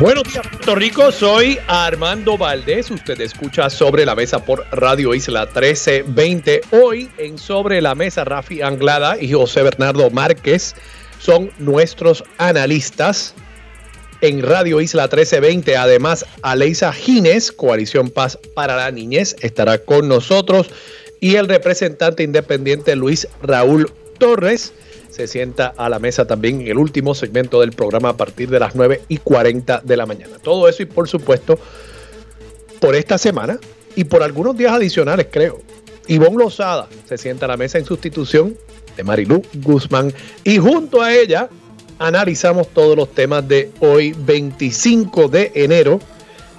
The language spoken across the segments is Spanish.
Buenos días, Puerto Rico. Soy Armando Valdés. Usted escucha Sobre la Mesa por Radio Isla 1320. Hoy en Sobre la Mesa, Rafi Anglada y José Bernardo Márquez son nuestros analistas en Radio Isla 1320. Además, Aleisa Gines, Coalición Paz para la Niñez, estará con nosotros. Y el representante independiente Luis Raúl Torres se sienta a la mesa también en el último segmento del programa a partir de las 9 y 40 de la mañana. Todo eso y por supuesto por esta semana y por algunos días adicionales creo. Ivonne Lozada se sienta a la mesa en sustitución de Marilú Guzmán y junto a ella analizamos todos los temas de hoy 25 de enero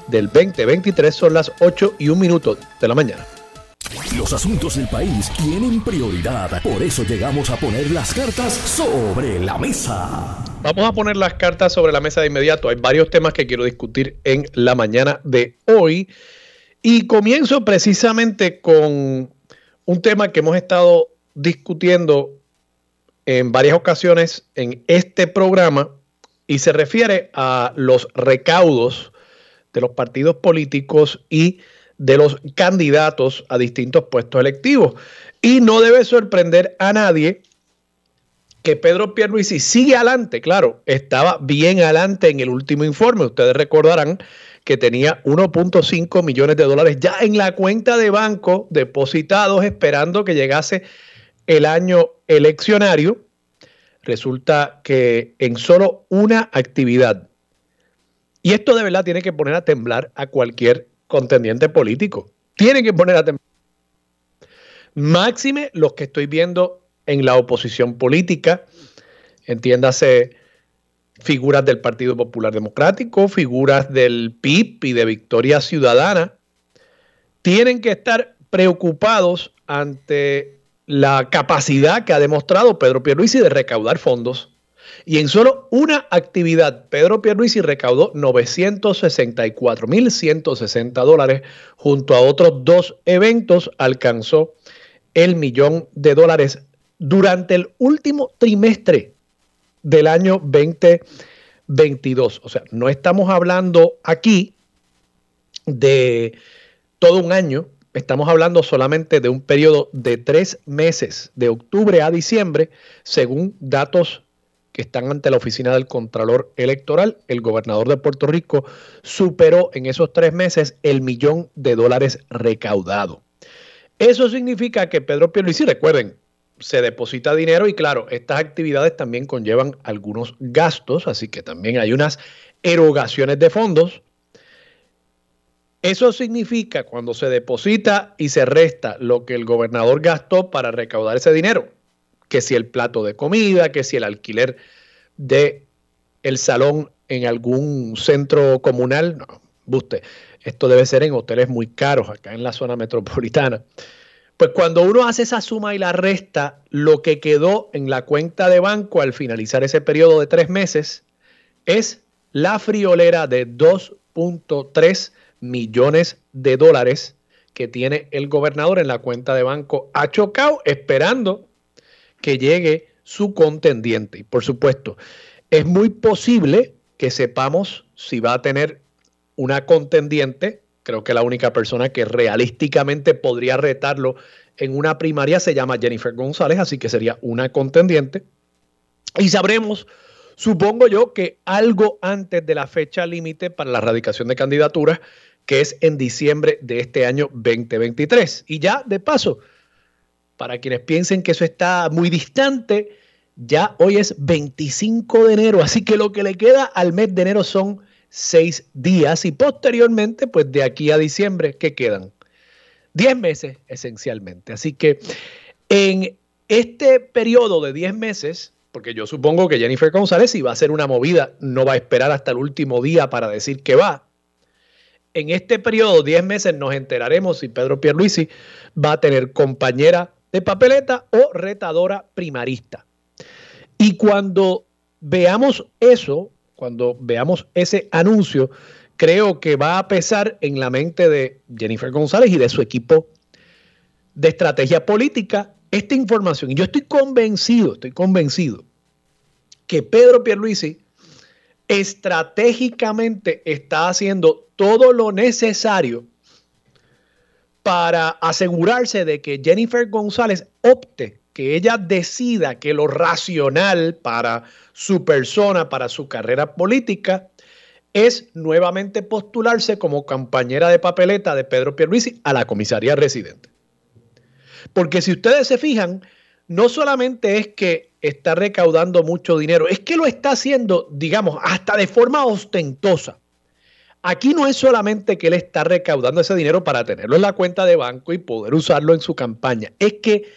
del 2023 son las 8 y un minuto de la mañana. Los asuntos del país tienen prioridad, por eso llegamos a poner las cartas sobre la mesa. Vamos a poner las cartas sobre la mesa de inmediato. Hay varios temas que quiero discutir en la mañana de hoy. Y comienzo precisamente con un tema que hemos estado discutiendo en varias ocasiones en este programa y se refiere a los recaudos de los partidos políticos y de los candidatos a distintos puestos electivos. Y no debe sorprender a nadie que Pedro Pierluisi sigue adelante, claro, estaba bien adelante en el último informe. Ustedes recordarán que tenía 1.5 millones de dólares ya en la cuenta de banco depositados esperando que llegase el año eleccionario. Resulta que en solo una actividad, y esto de verdad tiene que poner a temblar a cualquier contendiente político. Tienen que poner atención. Máxime los que estoy viendo en la oposición política, entiéndase figuras del Partido Popular Democrático, figuras del PIB y de Victoria Ciudadana, tienen que estar preocupados ante la capacidad que ha demostrado Pedro Pierluisi de recaudar fondos y en solo una actividad, Pedro Pierluisi recaudó 964.160 dólares. Junto a otros dos eventos, alcanzó el millón de dólares durante el último trimestre del año 2022. O sea, no estamos hablando aquí de todo un año, estamos hablando solamente de un periodo de tres meses, de octubre a diciembre, según datos que están ante la oficina del Contralor Electoral, el gobernador de Puerto Rico superó en esos tres meses el millón de dólares recaudado. Eso significa que Pedro Pierluisi, recuerden, se deposita dinero y claro, estas actividades también conllevan algunos gastos, así que también hay unas erogaciones de fondos. Eso significa cuando se deposita y se resta lo que el gobernador gastó para recaudar ese dinero, que si el plato de comida, que si el alquiler de el salón en algún centro comunal, no, buste, esto debe ser en hoteles muy caros acá en la zona metropolitana. Pues cuando uno hace esa suma y la resta, lo que quedó en la cuenta de banco al finalizar ese periodo de tres meses es la friolera de 2.3 millones de dólares que tiene el gobernador en la cuenta de banco a Chocao, esperando que llegue su contendiente. Y por supuesto, es muy posible que sepamos si va a tener una contendiente. Creo que la única persona que realísticamente podría retarlo en una primaria se llama Jennifer González, así que sería una contendiente. Y sabremos, supongo yo, que algo antes de la fecha límite para la radicación de candidaturas, que es en diciembre de este año 2023. Y ya, de paso, para quienes piensen que eso está muy distante, ya hoy es 25 de enero, así que lo que le queda al mes de enero son seis días y posteriormente, pues de aquí a diciembre, ¿qué quedan? Diez meses esencialmente. Así que en este periodo de diez meses, porque yo supongo que Jennifer González, si va a hacer una movida, no va a esperar hasta el último día para decir que va. En este periodo, 10 meses, nos enteraremos si Pedro Pierluisi va a tener compañera de papeleta o retadora primarista. Y cuando veamos eso, cuando veamos ese anuncio, creo que va a pesar en la mente de Jennifer González y de su equipo de estrategia política esta información. Y yo estoy convencido, estoy convencido que Pedro Pierluisi estratégicamente está haciendo todo lo necesario para asegurarse de que Jennifer González opte, que ella decida que lo racional para su persona, para su carrera política, es nuevamente postularse como compañera de papeleta de Pedro Pierluisi a la comisaría residente. Porque si ustedes se fijan, no solamente es que está recaudando mucho dinero, es que lo está haciendo, digamos, hasta de forma ostentosa. Aquí no es solamente que él está recaudando ese dinero para tenerlo en la cuenta de banco y poder usarlo en su campaña, es que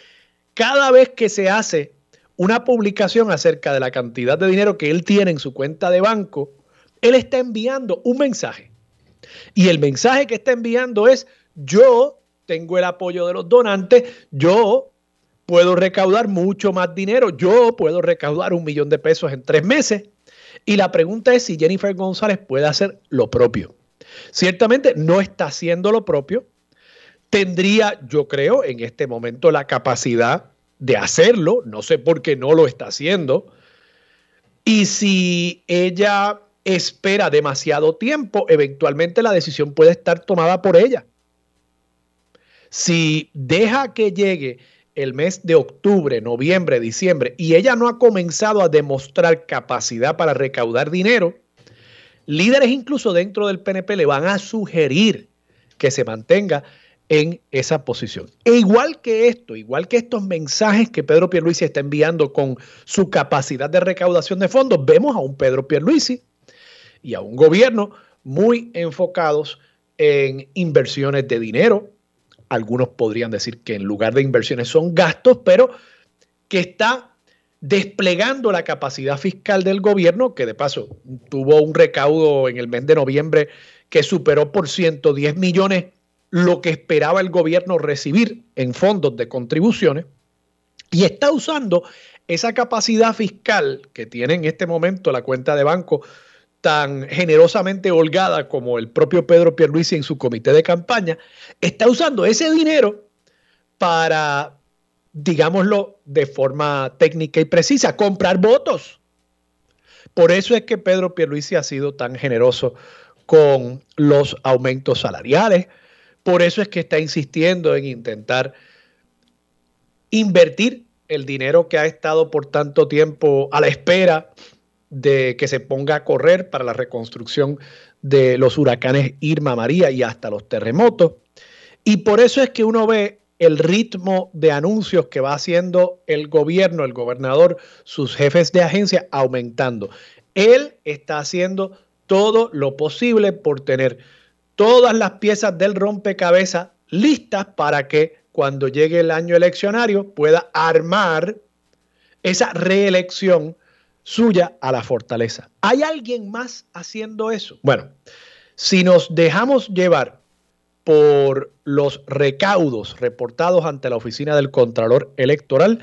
cada vez que se hace una publicación acerca de la cantidad de dinero que él tiene en su cuenta de banco, él está enviando un mensaje. Y el mensaje que está enviando es, yo tengo el apoyo de los donantes, yo puedo recaudar mucho más dinero, yo puedo recaudar un millón de pesos en tres meses. Y la pregunta es si Jennifer González puede hacer lo propio. Ciertamente no está haciendo lo propio. Tendría, yo creo, en este momento la capacidad de hacerlo. No sé por qué no lo está haciendo. Y si ella espera demasiado tiempo, eventualmente la decisión puede estar tomada por ella. Si deja que llegue el mes de octubre, noviembre, diciembre y ella no ha comenzado a demostrar capacidad para recaudar dinero, líderes incluso dentro del PNP le van a sugerir que se mantenga en esa posición. E igual que esto, igual que estos mensajes que Pedro Pierluisi está enviando con su capacidad de recaudación de fondos, vemos a un Pedro Pierluisi y a un gobierno muy enfocados en inversiones de dinero. Algunos podrían decir que en lugar de inversiones son gastos, pero que está desplegando la capacidad fiscal del gobierno, que de paso tuvo un recaudo en el mes de noviembre que superó por 110 millones lo que esperaba el gobierno recibir en fondos de contribuciones, y está usando esa capacidad fiscal que tiene en este momento la cuenta de banco tan generosamente holgada como el propio Pedro Pierluisi en su comité de campaña, está usando ese dinero para, digámoslo de forma técnica y precisa, comprar votos. Por eso es que Pedro Pierluisi ha sido tan generoso con los aumentos salariales, por eso es que está insistiendo en intentar invertir el dinero que ha estado por tanto tiempo a la espera de que se ponga a correr para la reconstrucción de los huracanes Irma, María y hasta los terremotos. Y por eso es que uno ve el ritmo de anuncios que va haciendo el gobierno, el gobernador, sus jefes de agencia aumentando. Él está haciendo todo lo posible por tener todas las piezas del rompecabezas listas para que cuando llegue el año eleccionario pueda armar esa reelección suya a la fortaleza. ¿Hay alguien más haciendo eso? Bueno, si nos dejamos llevar por los recaudos reportados ante la oficina del Contralor Electoral,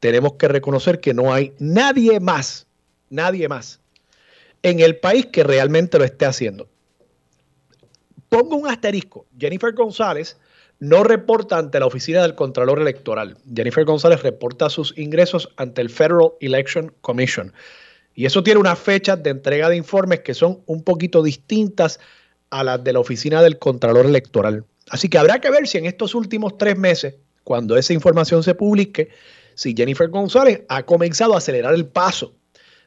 tenemos que reconocer que no hay nadie más, nadie más en el país que realmente lo esté haciendo. Pongo un asterisco. Jennifer González no reporta ante la oficina del Contralor Electoral. Jennifer González reporta sus ingresos ante el Federal Election Commission. Y eso tiene unas fechas de entrega de informes que son un poquito distintas a las de la oficina del Contralor Electoral. Así que habrá que ver si en estos últimos tres meses, cuando esa información se publique, si Jennifer González ha comenzado a acelerar el paso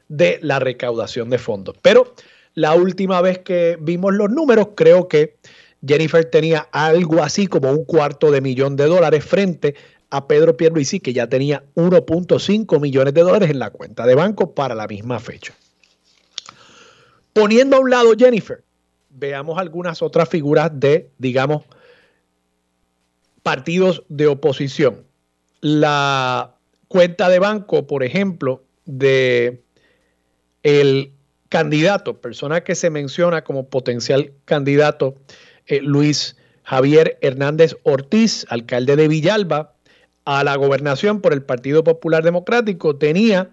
de la recaudación de fondos. Pero la última vez que vimos los números, creo que Jennifer tenía algo así como un cuarto de millón de dólares frente a Pedro Pierluisi, que ya tenía 1.5 millones de dólares en la cuenta de banco para la misma fecha. Poniendo a un lado Jennifer, veamos algunas otras figuras de, digamos, partidos de oposición. La cuenta de banco, por ejemplo, de el candidato, persona que se menciona como potencial candidato, eh, Luis Javier Hernández Ortiz, alcalde de Villalba, a la gobernación por el Partido Popular Democrático, tenía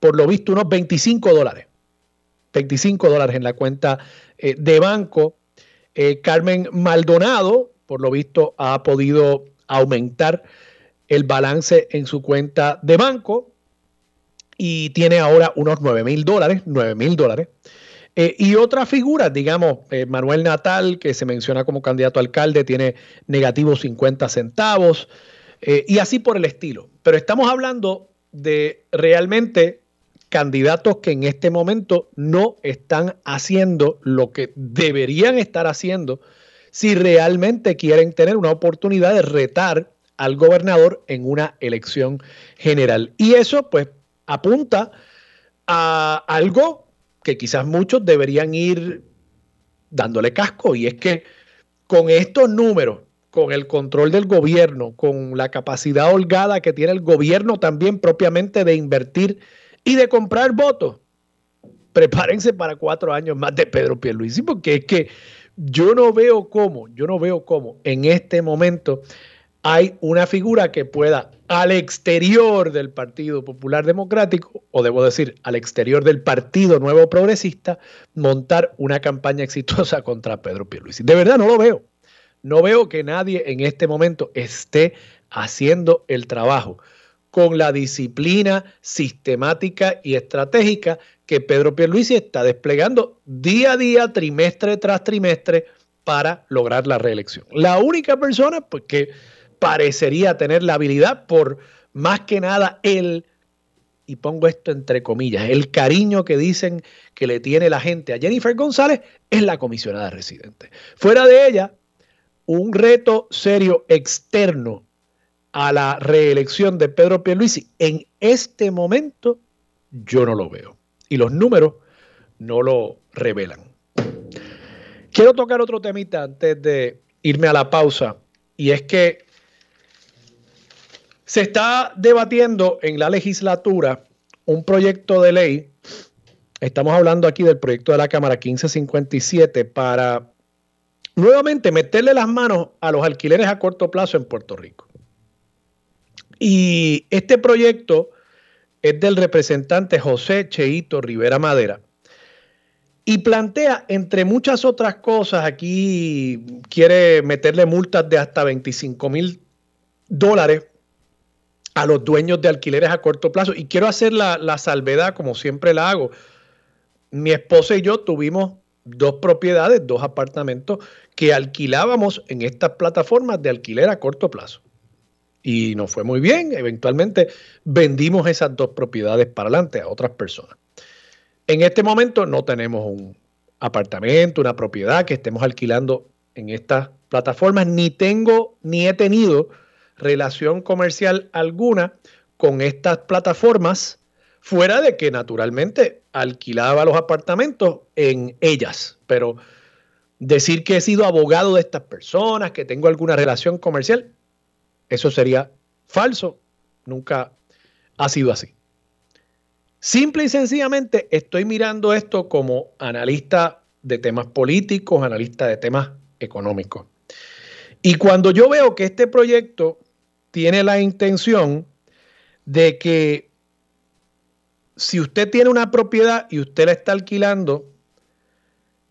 por lo visto unos 25 dólares. 25 dólares en la cuenta eh, de banco. Eh, Carmen Maldonado, por lo visto, ha podido aumentar el balance en su cuenta de banco y tiene ahora unos 9 mil dólares, 9 mil dólares. Eh, y otras figuras, digamos, Manuel Natal, que se menciona como candidato a alcalde, tiene negativo 50 centavos y así por el estilo. Pero estamos hablando de realmente candidatos que en este momento no están haciendo lo que deberían estar haciendo si realmente quieren tener una oportunidad de retar al gobernador en una elección general. Y eso pues apunta a algo que quizás muchos deberían ir dándole casco y es que con estos números, con el control del gobierno, con la capacidad holgada que tiene el gobierno también propiamente de invertir y de comprar votos. Prepárense para cuatro años más de Pedro Pierluisi, porque es que yo no veo cómo, yo no veo cómo en este momento hay una figura que pueda al exterior del Partido Popular Democrático, o debo decir, al exterior del Partido Nuevo Progresista, montar una campaña exitosa contra Pedro Pierluisi. De verdad no lo veo. No veo que nadie en este momento esté haciendo el trabajo con la disciplina sistemática y estratégica que Pedro Pierluisi está desplegando día a día, trimestre tras trimestre, para lograr la reelección. La única persona pues, que parecería tener la habilidad por más que nada el, y pongo esto entre comillas, el cariño que dicen que le tiene la gente a Jennifer González es la comisionada residente. Fuera de ella, un reto serio externo a la reelección de Pedro Pierluisi, en este momento yo no lo veo. Y los números no lo revelan. Quiero tocar otro temita antes de irme a la pausa, y es que se está debatiendo en la legislatura un proyecto de ley, estamos hablando aquí del proyecto de la Cámara 1557, para nuevamente meterle las manos a los alquileres a corto plazo en Puerto Rico. Y este proyecto es del representante José Cheito Rivera Madera y plantea, entre muchas otras cosas, aquí quiere meterle multas de hasta 25 mil dólares a los dueños de alquileres a corto plazo. Y quiero hacer la, la salvedad, como siempre la hago. Mi esposa y yo tuvimos dos propiedades, dos apartamentos que alquilábamos en estas plataformas de alquiler a corto plazo y nos fue muy bien. Eventualmente vendimos esas dos propiedades para adelante a otras personas. En este momento no tenemos un apartamento, una propiedad que estemos alquilando en estas plataformas, ni tengo ni he tenido relación comercial alguna con estas plataformas, fuera de que naturalmente alquilaba los apartamentos en ellas, pero decir que he sido abogado de estas personas, que tengo alguna relación comercial, eso sería falso, nunca ha sido así. Simple y sencillamente estoy mirando esto como analista de temas políticos, analista de temas económicos. Y cuando yo veo que este proyecto tiene la intención de que si usted tiene una propiedad y usted la está alquilando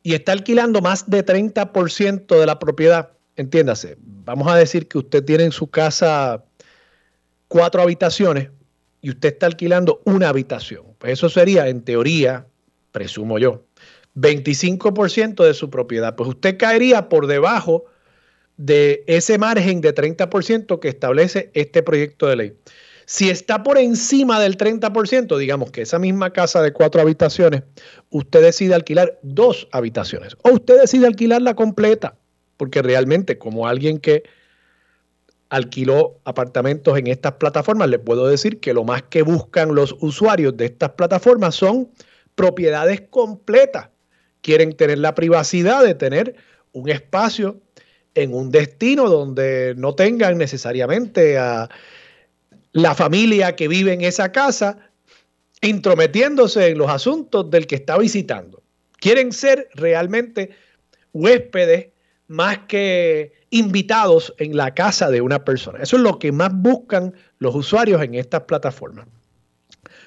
y está alquilando más de 30% de la propiedad, entiéndase, vamos a decir que usted tiene en su casa cuatro habitaciones y usted está alquilando una habitación. Pues eso sería, en teoría, presumo yo, 25% de su propiedad. Pues usted caería por debajo de ese margen de 30% que establece este proyecto de ley. Si está por encima del 30%, digamos que esa misma casa de cuatro habitaciones, usted decide alquilar dos habitaciones o usted decide alquilarla completa porque realmente como alguien que alquiló apartamentos en estas plataformas, les puedo decir que lo más que buscan los usuarios de estas plataformas son propiedades completas. Quieren tener la privacidad de tener un espacio en un destino donde no tengan necesariamente a la familia que vive en esa casa intrometiéndose en los asuntos del que está visitando. Quieren ser realmente huéspedes más que invitados en la casa de una persona. Eso es lo que más buscan los usuarios en estas plataformas.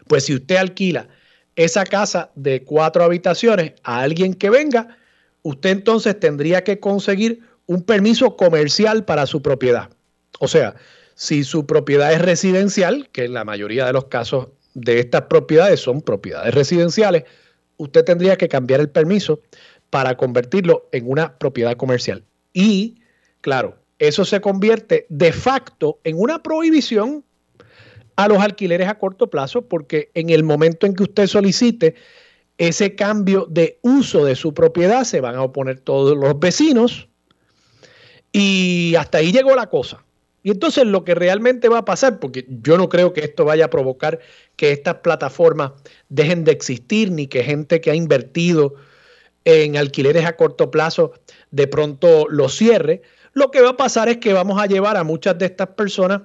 Pues si usted alquila esa casa de cuatro habitaciones a alguien que venga, usted entonces tendría que conseguir un permiso comercial para su propiedad. O sea, si su propiedad es residencial, que en la mayoría de los casos de estas propiedades son propiedades residenciales, usted tendría que cambiar el permiso para convertirlo en una propiedad comercial. Y, claro, eso se convierte de facto en una prohibición a los alquileres a corto plazo porque en el momento en que usted solicite ese cambio de uso de su propiedad se van a oponer todos los vecinos y hasta ahí llegó la cosa. Y entonces lo que realmente va a pasar, porque yo no creo que esto vaya a provocar que estas plataformas dejen de existir, ni que gente que ha invertido en alquileres a corto plazo de pronto lo cierre, lo que va a pasar es que vamos a llevar a muchas de estas personas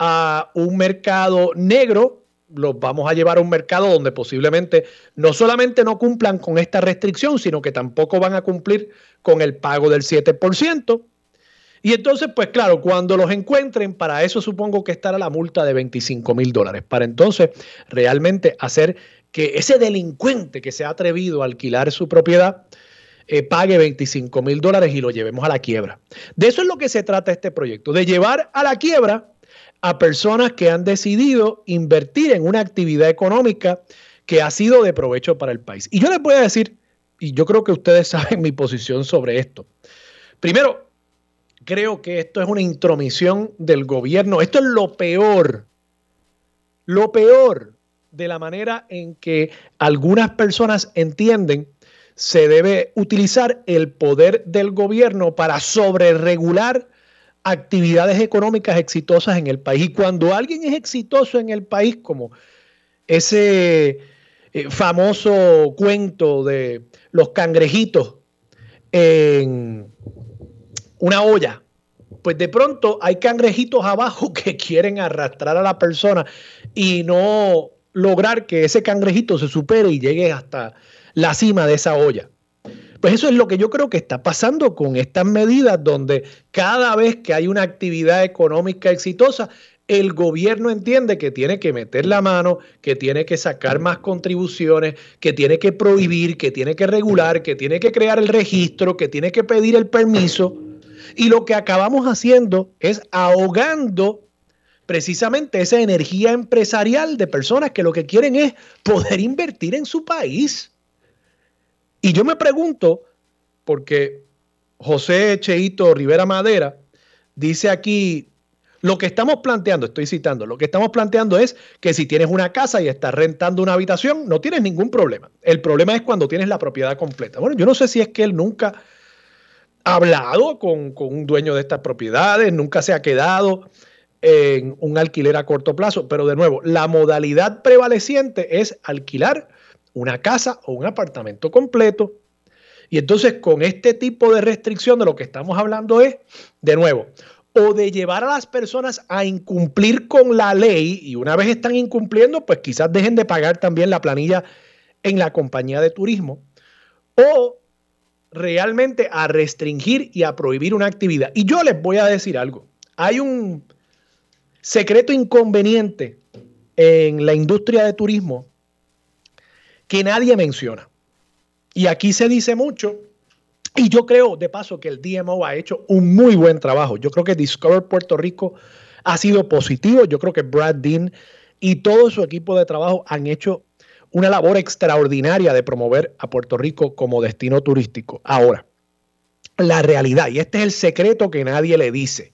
a un mercado negro, los vamos a llevar a un mercado donde posiblemente no solamente no cumplan con esta restricción, sino que tampoco van a cumplir con el pago del 7%. Y entonces, pues claro, cuando los encuentren, para eso supongo que estará la multa de 25 mil dólares, para entonces realmente hacer que ese delincuente que se ha atrevido a alquilar su propiedad eh, pague 25 mil dólares y lo llevemos a la quiebra. De eso es lo que se trata este proyecto, de llevar a la quiebra a personas que han decidido invertir en una actividad económica que ha sido de provecho para el país. Y yo les voy a decir, y yo creo que ustedes saben mi posición sobre esto. Primero, creo que esto es una intromisión del gobierno. Esto es lo peor, lo peor de la manera en que algunas personas entienden se debe utilizar el poder del gobierno para sobreregular actividades económicas exitosas en el país. Y cuando alguien es exitoso en el país, como ese eh, famoso cuento de los cangrejitos en una olla, pues de pronto hay cangrejitos abajo que quieren arrastrar a la persona y no lograr que ese cangrejito se supere y llegue hasta la cima de esa olla. Pues eso es lo que yo creo que está pasando con estas medidas donde cada vez que hay una actividad económica exitosa, el gobierno entiende que tiene que meter la mano, que tiene que sacar más contribuciones, que tiene que prohibir, que tiene que regular, que tiene que crear el registro, que tiene que pedir el permiso. Y lo que acabamos haciendo es ahogando precisamente esa energía empresarial de personas que lo que quieren es poder invertir en su país. Y yo me pregunto, porque José Cheito Rivera Madera dice aquí, lo que estamos planteando, estoy citando, lo que estamos planteando es que si tienes una casa y estás rentando una habitación, no tienes ningún problema. El problema es cuando tienes la propiedad completa. Bueno, yo no sé si es que él nunca hablado con, un dueño de estas propiedades, nunca se ha quedado en un alquiler a corto plazo, pero de nuevo, la modalidad prevaleciente es alquilar una casa o un apartamento completo. Y entonces con este tipo de restricción de lo que estamos hablando es, de nuevo, o de llevar a las personas a incumplir con la ley y una vez están incumpliendo, pues quizás dejen de pagar también la planilla en la compañía de turismo, o realmente a restringir y a prohibir una actividad. Y yo les voy a decir algo. Hay un secreto inconveniente en la industria de turismo que nadie menciona. Y aquí se dice mucho, y yo creo de paso que el DMO ha hecho un muy buen trabajo. Yo creo que Discover Puerto Rico ha sido positivo. Yo creo que Brad Dean y todo su equipo de trabajo han hecho una labor extraordinaria de promover a Puerto Rico como destino turístico. Ahora, la realidad, y este es el secreto que nadie le dice,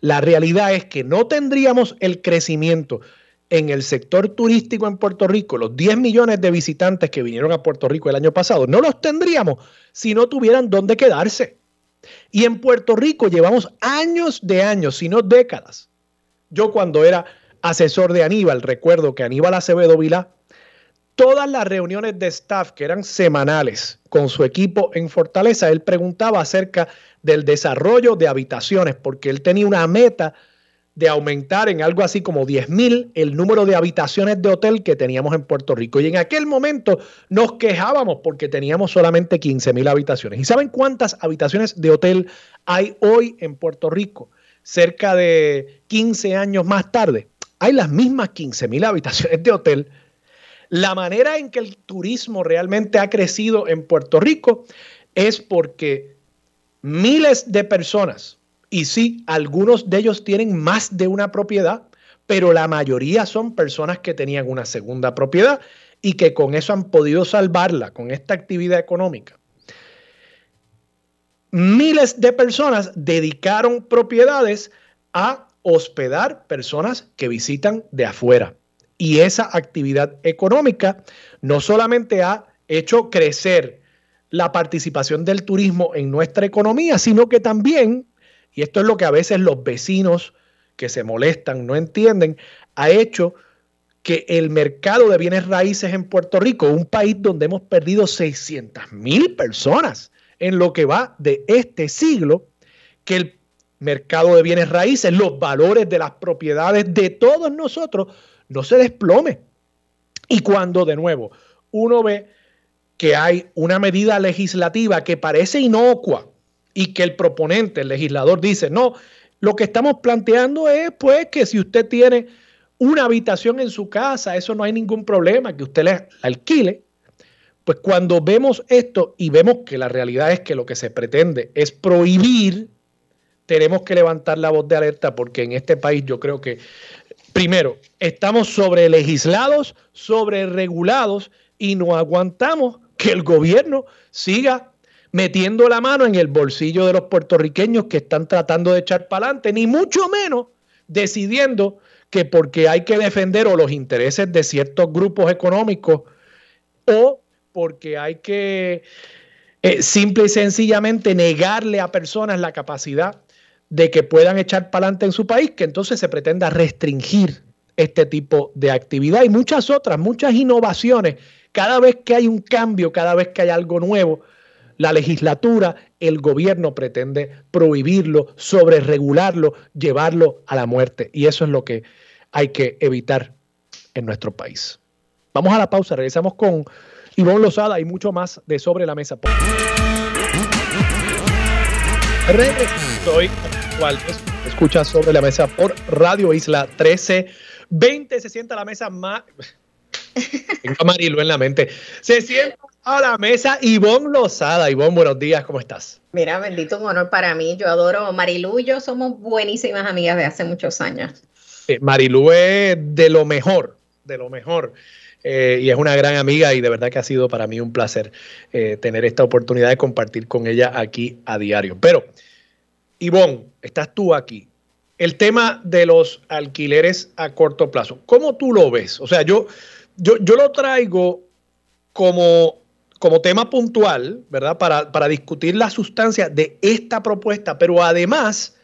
la realidad es que no tendríamos el crecimiento en el sector turístico en Puerto Rico, los 10 millones de visitantes que vinieron a Puerto Rico el año pasado, no los tendríamos si no tuvieran dónde quedarse. Y en Puerto Rico llevamos años de años, si no décadas. Yo cuando era asesor de Aníbal, recuerdo que Aníbal Acevedo Vilá todas las reuniones de staff que eran semanales con su equipo en Fortaleza, él preguntaba acerca del desarrollo de habitaciones, porque él tenía una meta de aumentar en algo así como 10 mil el número de habitaciones de hotel que teníamos en Puerto Rico. Y en aquel momento nos quejábamos porque teníamos solamente 15 mil habitaciones. ¿Y saben cuántas habitaciones de hotel hay hoy en Puerto Rico? Cerca de 15 años más tarde. Hay las mismas 15 mil habitaciones de hotel. La manera en que el turismo realmente ha crecido en Puerto Rico es porque miles de personas y sí, algunos de ellos tienen más de una propiedad, pero la mayoría son personas que tenían una segunda propiedad y que con eso han podido salvarla, con esta actividad económica. Miles de personas dedicaron propiedades a hospedar personas que visitan de afuera. Y esa actividad económica no solamente ha hecho crecer la participación del turismo en nuestra economía, sino que también y esto es lo que a veces los vecinos que se molestan no entienden, ha hecho que el mercado de bienes raíces en Puerto Rico, un país donde hemos perdido 600 mil personas en lo que va de este siglo, que el mercado de bienes raíces, los valores de las propiedades de todos nosotros, no se desplome. Y cuando de nuevo uno ve que hay una medida legislativa que parece inocua, y que el proponente, el legislador, dice, no, lo que estamos planteando es pues que si usted tiene una habitación en su casa, eso no hay ningún problema, que usted le alquile. Pues cuando vemos esto y vemos que la realidad es que lo que se pretende es prohibir, tenemos que levantar la voz de alerta porque en este país yo creo que, primero, estamos sobre legislados, sobre regulados y no aguantamos que el gobierno siga metiendo la mano en el bolsillo de los puertorriqueños que están tratando de echar para adelante, ni mucho menos decidiendo que porque hay que defender o los intereses de ciertos grupos económicos o porque hay que eh, simple y sencillamente negarle a personas la capacidad de que puedan echar para adelante en su país, que entonces se pretenda restringir este tipo de actividad y muchas otras, muchas innovaciones. Cada vez que hay un cambio, cada vez que hay algo nuevo, la legislatura, el gobierno pretende prohibirlo, sobreregularlo, llevarlo a la muerte. Y eso es lo que hay que evitar en nuestro país. Vamos a la pausa, regresamos con Ivonne Lozada y mucho más de Sobre la Mesa. Soy Walter, escucha Sobre la Mesa por Radio Isla 1320. Se sienta la mesa más... Tengo Marilu en la mente. Se sienta a la mesa Ivonne Lozada. Ivonne, buenos días, ¿cómo estás? Mira, bendito un honor para mí. Yo adoro Marilu y yo somos buenísimas amigas de hace muchos años. Eh, Marilu es de lo mejor, de lo mejor. Eh, y es una gran amiga y de verdad que ha sido para mí un placer eh, tener esta oportunidad de compartir con ella aquí a diario. Pero, Ivonne, estás tú aquí. El tema de los alquileres a corto plazo, ¿cómo tú lo ves? O sea, yo, yo, yo lo traigo como como tema puntual, ¿verdad? Para, para discutir la sustancia de esta propuesta, pero además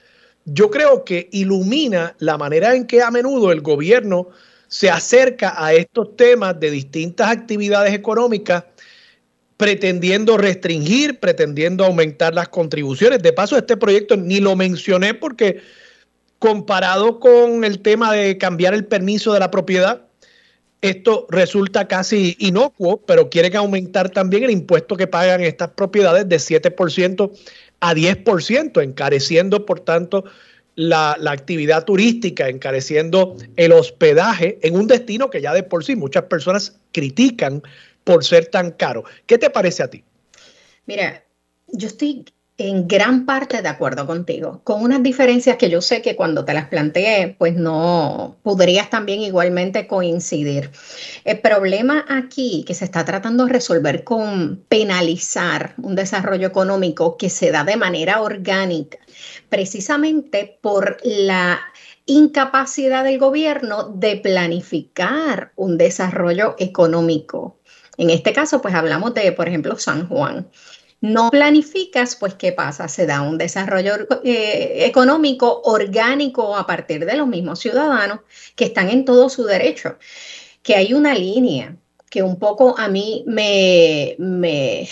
yo creo que ilumina la manera en que a menudo el gobierno se acerca a estos temas de distintas actividades económicas pretendiendo restringir, pretendiendo aumentar las contribuciones. De paso, este proyecto ni lo mencioné porque comparado con el tema de cambiar el permiso de la propiedad, esto resulta casi inocuo, pero quieren aumentar también el impuesto que pagan estas propiedades de 7% a 10%, encareciendo, por tanto, la, la, actividad turística, encareciendo el hospedaje en un destino que ya de por sí muchas personas critican por ser tan caro. ¿Qué te parece a ti? Mira, yo estoy en gran parte de acuerdo contigo, con unas diferencias que yo sé que cuando te las planteé, pues no podrías también igualmente coincidir. El problema aquí que se está tratando de resolver con penalizar un desarrollo económico que se da de manera orgánica, precisamente por la incapacidad del gobierno de planificar un desarrollo económico. En este caso, pues hablamos de, por ejemplo, San Juan no planificas, pues ¿qué pasa? Se da un desarrollo eh, económico orgánico a partir de los mismos ciudadanos que están en todo su derecho. Que hay una línea que un poco a mí me, me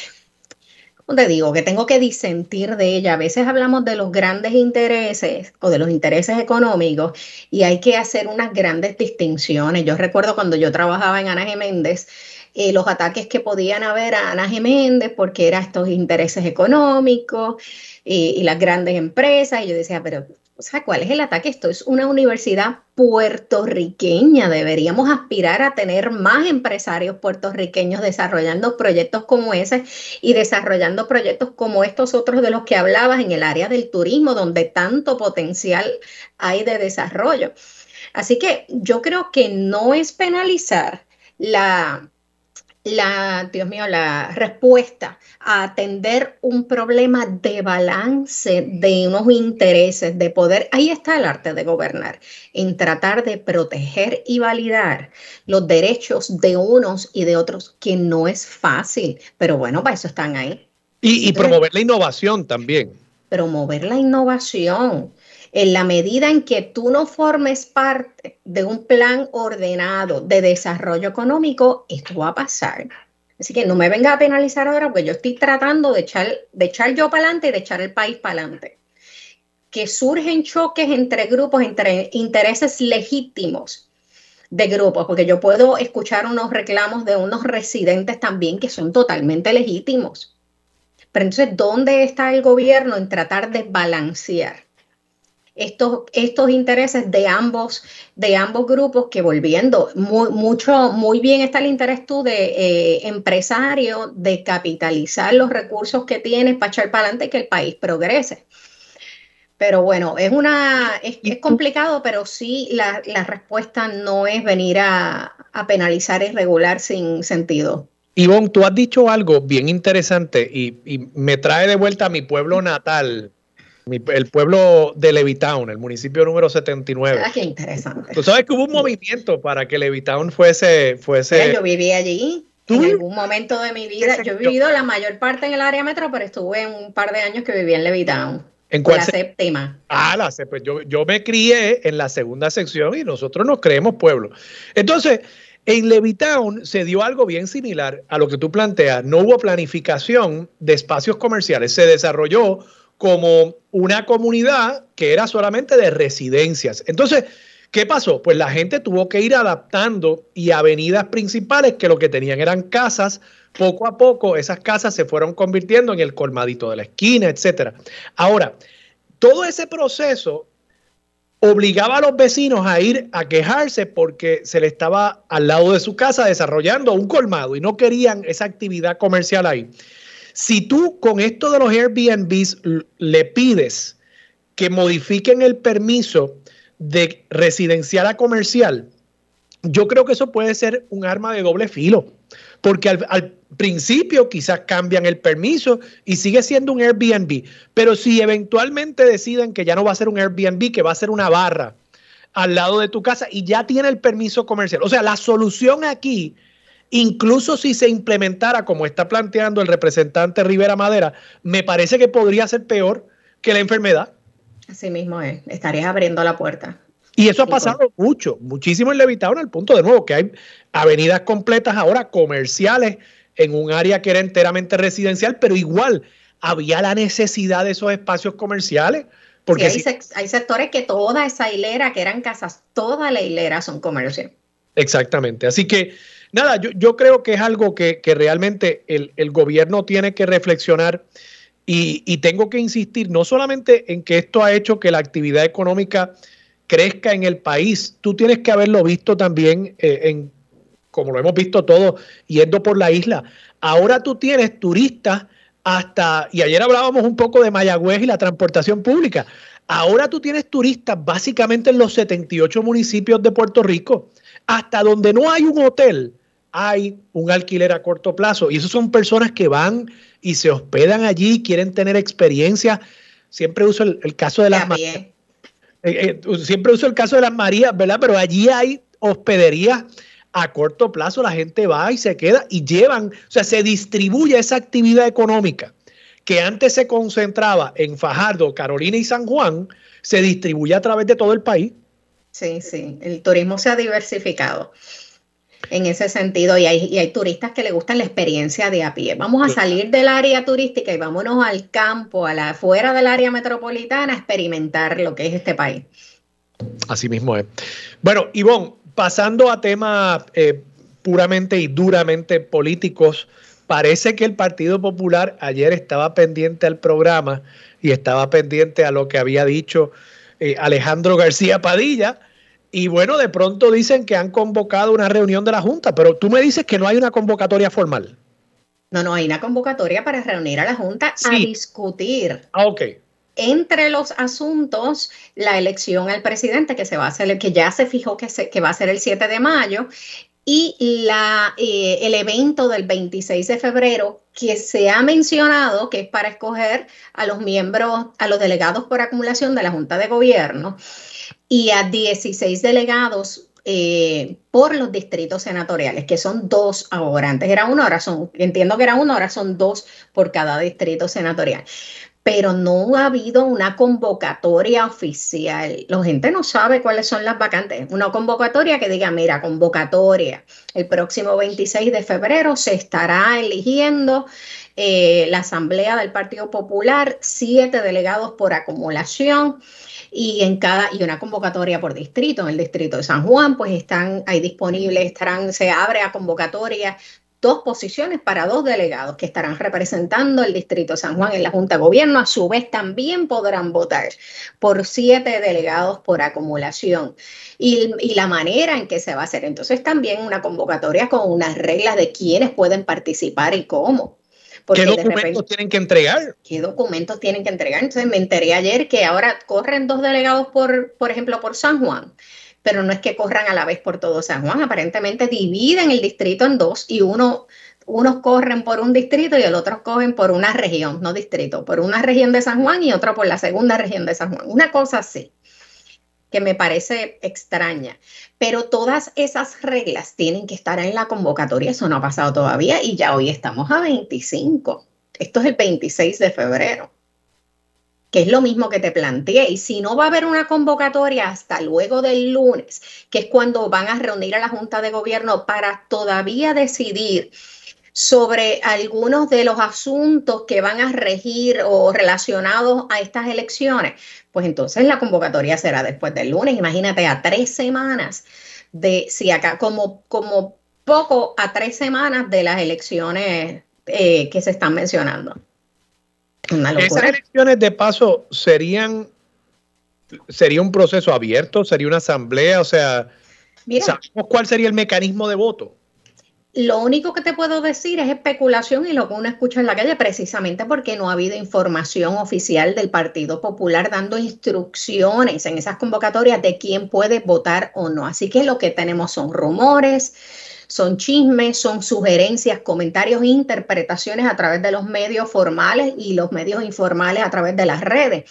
te digo que tengo que disentir de ella. A veces hablamos de los grandes intereses o de los intereses económicos y hay que hacer unas grandes distinciones. Yo recuerdo cuando yo trabajaba en Ana Geméndez, eh, los ataques que podían haber a Ana Geméndez porque eran estos intereses económicos y, las grandes empresas. Y yo decía, pero o sea, ¿cuál es el ataque? Esto es una universidad puertorriqueña. Deberíamos aspirar a tener más empresarios puertorriqueños desarrollando proyectos como ese y desarrollando proyectos como estos otros de los que hablabas en el área del turismo, donde tanto potencial hay de desarrollo. Así que yo creo que no es penalizar la, la, Dios mío, la respuesta a atender un problema de balance de unos intereses, de poder. Ahí está el arte de gobernar, en tratar de proteger y validar los derechos de unos y de otros, que no es fácil, pero bueno, para eso están ahí. Y, y promover la innovación también. Promover la innovación en la medida en que tú no formes parte de un plan ordenado de desarrollo económico, esto va a pasar. Así que no me venga a penalizar ahora porque yo estoy tratando de echar, de echar yo para adelante y de echar el país para adelante. Que surgen choques entre grupos, entre intereses legítimos de grupos, porque yo puedo escuchar unos reclamos de unos residentes también que son totalmente legítimos. Pero entonces, ¿dónde está el gobierno en tratar de balancear? Estos, estos intereses de ambos, de ambos grupos que volviendo, muy, mucho, muy bien está el interés tú de eh, empresario de capitalizar los recursos que tienes para echar para adelante y que el país progrese. Pero bueno, es una es, complicado, pero sí la, respuesta no es venir a, penalizar y regular sin sentido. Ivonne, tú has dicho algo bien interesante y, y, me trae de vuelta a mi pueblo natal, el pueblo de Levitown, el municipio número 79. Ah, qué interesante. Tú sabes que hubo un movimiento para que Levitown fuese... fuese... yo viví allí. En algún momento de mi vida, yo he vivido la mayor parte en el área metro, pero estuve en un par de años que viví en Levitown. ¿En cuál? La séptima. Ah, la séptima. Yo, yo me crié en la segunda sección y nosotros nos creemos pueblo. Entonces, en Levitown se dio algo bien similar a lo que tú planteas. No hubo planificación de espacios comerciales. Se desarrolló como una comunidad que era solamente de residencias. Entonces, ¿qué pasó? Pues la gente tuvo que ir adaptando y avenidas principales que lo que tenían eran casas, poco a poco esas casas se fueron convirtiendo en el colmadito de la esquina, etcétera. Ahora, todo ese proceso obligaba a los vecinos a ir a quejarse porque se le estaba al lado de su casa desarrollando un colmado y no querían esa actividad comercial ahí. Si tú con esto de los Airbnbs le pides que modifiquen el permiso de residencial a comercial, yo creo que eso puede ser un arma de doble filo, porque al, principio quizás cambian el permiso y sigue siendo un Airbnb, pero si eventualmente deciden que ya no va a ser un Airbnb, que va a ser una barra al lado de tu casa y ya tiene el permiso comercial. O sea, la solución aquí incluso si se implementara como está planteando el representante Rivera Madera, me parece que podría ser peor que la enfermedad. Así mismo es, estarías abriendo la puerta. Y eso ha pasado mucho, muchísimo en Levitown, al punto de nuevo que hay avenidas completas ahora comerciales en un área que era enteramente residencial, pero igual había la necesidad de esos espacios comerciales. Porque hay, hay sectores que toda esa hilera, que eran casas, toda la hilera son comercios. Exactamente. Así que nada, yo, creo que es algo que, realmente el, gobierno tiene que reflexionar y, tengo que insistir no solamente en que esto ha hecho que la actividad económica crezca en el país, tú tienes que haberlo visto también eh, en, como lo hemos visto todos, yendo por la isla. Ahora tú tienes turistas hasta, y ayer hablábamos un poco de Mayagüez y la transportación pública, ahora tú tienes turistas básicamente en los 78 municipios de Puerto Rico, hasta donde no hay un hotel hay un alquiler a corto plazo. Y esas son personas que van y se hospedan allí, quieren tener experiencia. Siempre uso el, caso de las Marías. Eh, eh, siempre uso el caso de las Marías, ¿verdad? Pero allí hay hospederías a corto plazo. La gente va y se queda y llevan, o sea, se distribuye esa actividad económica que antes se concentraba en Fajardo, Carolina y San Juan, se distribuye a través de todo el país. Sí, sí, el turismo se ha diversificado. En ese sentido y hay, y hay turistas que les gustan la experiencia de a pie. Vamos a salir del área turística y vámonos al campo, a la fuera del área metropolitana, a experimentar lo que es este país. Así mismo es. Bueno, Ivonne, pasando a temas eh, puramente y duramente políticos, parece que el Partido Popular ayer estaba pendiente al programa y estaba pendiente a lo que había dicho eh, Alejandro García Padilla y bueno, de pronto dicen que han convocado una reunión de la Junta, pero tú me dices que no hay una convocatoria formal. No, no, hay una convocatoria para reunir a la Junta a discutir. Ah, ok. Entre los asuntos, la elección al presidente que se va a hacer, que ya se fijó que, se, que va a ser el 7 de mayo, y la, eh, el evento del 26 de febrero que se ha mencionado que es para escoger a los miembros, a los delegados por acumulación de la Junta de Gobierno y a 16 delegados eh, por los distritos senatoriales, que son dos ahora. Antes era uno, ahora son, entiendo que era uno, ahora son dos por cada distrito senatorial. Pero no ha habido una convocatoria oficial. La gente no sabe cuáles son las vacantes. Una convocatoria que diga, mira, convocatoria. El próximo 26 de febrero se estará eligiendo eh, la Asamblea del Partido Popular, siete delegados por acumulación y en cada y una convocatoria por distrito. En el distrito de San Juan, pues están ahí disponibles, estarán, se abre a convocatoria dos posiciones para dos delegados que estarán representando el distrito de San Juan en la Junta de Gobierno. A su vez, también podrán votar por siete delegados por acumulación. Y, y, la manera en que se va a hacer. Entonces, también una convocatoria con unas reglas de quiénes pueden participar y cómo. ¿Qué documentos tienen que entregar? ¿Qué documentos tienen que entregar? Entonces me enteré ayer que ahora corren dos delegados por, por ejemplo, por San Juan, pero no es que corran a la vez por todo San Juan, aparentemente dividen el distrito en dos y uno unos corren por un distrito y el otro cogen por una región, no distrito, por una región de San Juan y otro por la segunda región de San Juan. Una cosa así que me parece extraña. Pero todas esas reglas tienen que estar en la convocatoria, eso no ha pasado todavía y ya hoy estamos a 25. Esto es el 26 de febrero, que es lo mismo que te planteé. Y si no va a haber una convocatoria hasta luego del lunes, que es cuando van a reunir a la Junta de Gobierno para todavía decidir sobre algunos de los asuntos que van a regir o relacionados a estas elecciones, pues entonces la convocatoria será después del lunes. Imagínate a tres semanas de, si acá, como, como poco a tres semanas de las elecciones eh, que se están mencionando. Esas elecciones de paso serían, sería un proceso abierto, sería una asamblea, o sea, ¿sabemos cuál sería el mecanismo de voto? Lo único que te puedo decir es especulación y lo que uno escucha en la calle, precisamente porque no ha habido información oficial del Partido Popular dando instrucciones en esas convocatorias de quién puede votar o no. Así que lo que tenemos son rumores, son chismes, son sugerencias, comentarios, interpretaciones a través de los medios formales y los medios informales a través de las redes.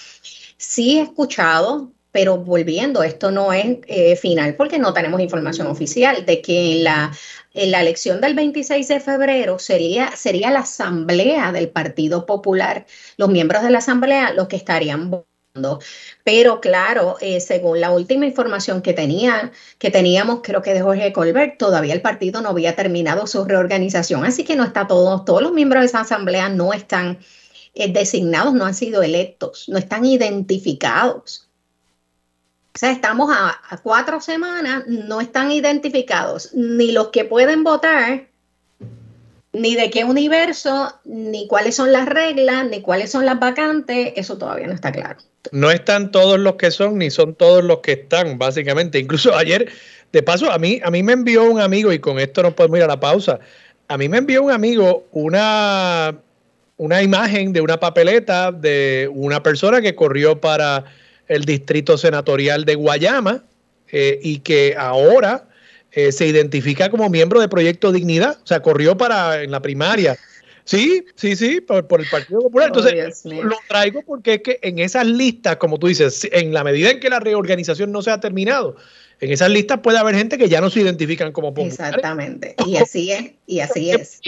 Sí he escuchado pero volviendo, esto no es eh, final porque no tenemos información oficial de que en la, la elección del 26 de febrero sería, sería la asamblea del Partido Popular, los miembros de la asamblea los que estarían votando. Pero claro, eh, según la última información que, tenía, que teníamos, creo que de Jorge Colbert, todavía el partido no había terminado su reorganización, así que no está todo, todos los miembros de esa asamblea no están eh, designados, no han sido electos, no están identificados. O sea, estamos a, cuatro semanas, no están identificados ni los que pueden votar, ni de qué universo, ni cuáles son las reglas, ni cuáles son las vacantes, eso todavía no está claro. No están todos los que son, ni son todos los que están, básicamente. Incluso ayer, de paso, a mí, a mí me envió un amigo, y con esto nos podemos ir a la pausa, a mí me envió un amigo una, una imagen de una papeleta de una persona que corrió para el distrito senatorial de Guayama eh, y que ahora eh, se identifica como miembro de Proyecto Dignidad, o sea, corrió para en la primaria. Sí, sí, sí, por, el Partido Popular. Oh, Entonces, lo traigo porque es que en esas listas, como tú dices, en la medida en que la reorganización no se ha terminado, en esas listas puede haber gente que ya no se identifican como populares. Exactamente, y así es, y así es.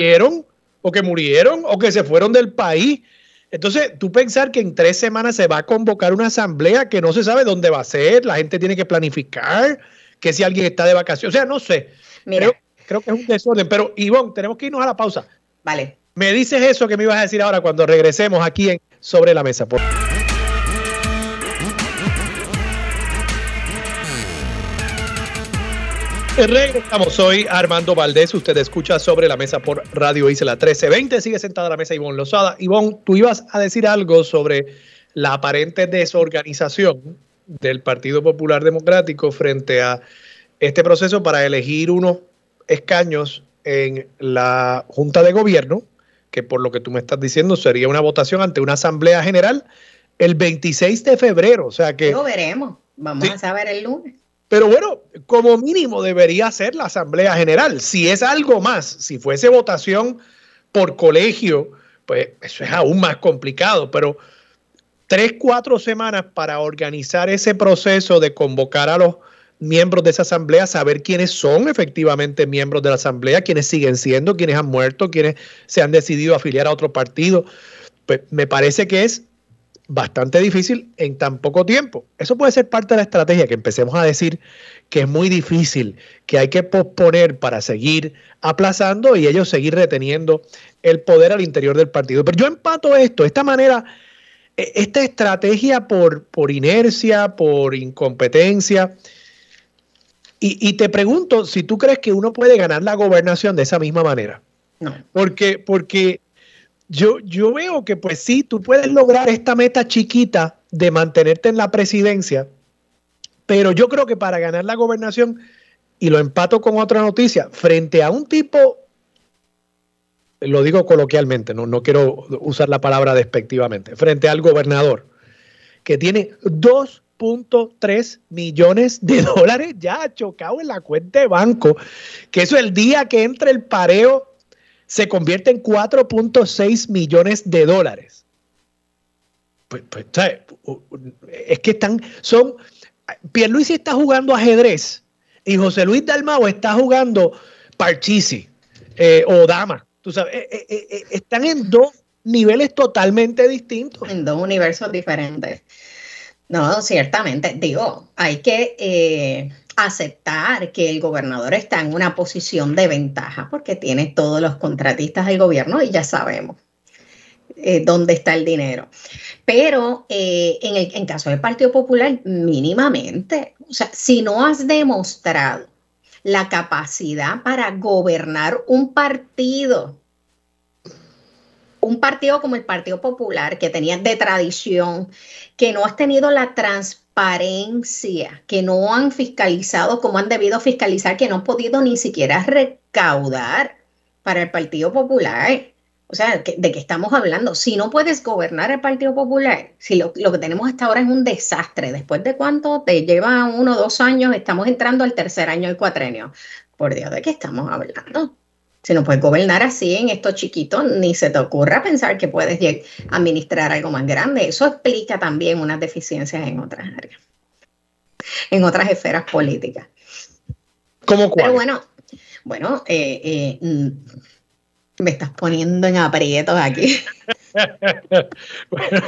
o que murieron, o que se fueron del país entonces, tú pensar que en tres semanas se va a convocar una asamblea que no se sabe dónde va a ser, la gente tiene que planificar, que si alguien está de vacaciones, o sea, no sé. Mira, creo que es un desorden. Pero, Ivonne, tenemos que irnos a la pausa. Vale. Me dices eso que me ibas a decir ahora cuando regresemos aquí en Sobre la Mesa. Por... Regresamos, soy Armando Valdés, usted escucha sobre la mesa por Radio Isla 1320, sigue sentada a la mesa Ivonne Lozada. Ivonne, tú ibas a decir algo sobre la aparente desorganización del Partido Popular Democrático frente a este proceso para elegir unos escaños en la Junta de Gobierno, que por lo que tú me estás diciendo sería una votación ante una Asamblea General el 26 de febrero. O sea que... Lo veremos, vamos a saber el lunes. Pero bueno, como mínimo debería ser la Asamblea General. Si es algo más, si fuese votación por colegio, pues eso es aún más complicado. Pero tres, cuatro semanas para organizar ese proceso de convocar a los miembros de esa asamblea, saber quiénes son efectivamente miembros de la asamblea, quiénes siguen siendo, quiénes han muerto, quiénes se han decidido afiliar a otro partido. Pues me parece que es bastante difícil en tan poco tiempo. Eso puede ser parte de la estrategia, que empecemos a decir que es muy difícil, que hay que posponer para seguir aplazando y ellos seguir reteniendo el poder al interior del partido. Pero yo empato esto, esta manera, e, esta estrategia por, por inercia, por incompetencia. Y, y, te pregunto si tú crees que uno puede ganar la gobernación de esa misma manera. No. Porque, porque yo, yo veo que pues sí, tú puedes lograr esta meta chiquita de mantenerte en la presidencia, pero yo creo que para ganar la gobernación, y lo empato con otra noticia, frente a un tipo, lo digo coloquialmente, no, no quiero usar la palabra despectivamente, frente al gobernador, que tiene 2.3 millones de dólares ya chocado en la cuenta de banco, que eso el día que entre el pareo se convierte en 4.6 millones de dólares. Pues, pues es que están, son, Pierluisi está jugando ajedrez y José Luis Dalmao está jugando parchisi eh, o dama. Tú sabes, eh, eh, están en dos niveles totalmente distintos. En dos universos diferentes. No, ciertamente. Digo, hay que aceptar que el gobernador está en una posición de ventaja porque tiene todos los contratistas del gobierno y ya sabemos eh, dónde está el dinero. Pero eh, en el en caso del Partido Popular, mínimamente, o sea, si no has demostrado la capacidad para gobernar un partido, un partido como el Partido Popular, que tenías de tradición, que no has tenido la transparencia, que no han fiscalizado como han debido fiscalizar, que no han podido ni siquiera recaudar para el Partido Popular. O sea, ¿de qué estamos hablando? Si no puedes gobernar el Partido Popular, si lo, que tenemos hasta ahora es un desastre, después de cuánto te lleva uno o dos años, estamos entrando al tercer año del cuatrenio. Por Dios, ¿de qué estamos hablando? Si no puedes gobernar así en esto chiquito, ni se te ocurra pensar que puedes administrar algo más grande. Eso explica también unas deficiencias en otras áreas, en otras esferas políticas. ¿Cómo cuál? Pero bueno, bueno, eh, eh, mm, me estás poniendo en aprietos aquí. bueno,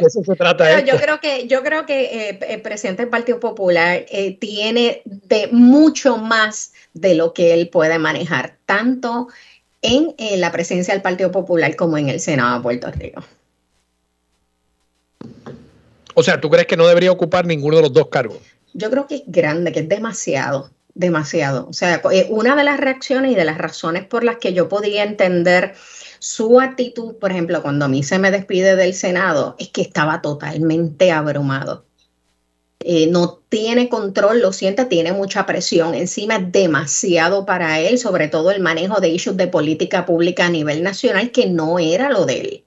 eso se trata. yo creo que yo creo que eh, el presidente del Partido Popular tiene de mucho más de lo que él puede manejar, tanto en, la presencia del Partido Popular como en el Senado de Puerto Rico. O sea, ¿tú crees que no debería ocupar ninguno de los dos cargos? Yo creo que es grande, que es demasiado, demasiado. O sea, eh, una de las reacciones y de las razones por las que yo podía entender su actitud, por ejemplo, cuando a mí se me despide del Senado, es que estaba totalmente abrumado. Eh, no tiene control, lo siente, tiene mucha presión encima, demasiado para él, sobre todo el manejo de issues de política pública a nivel nacional, que no era lo de él.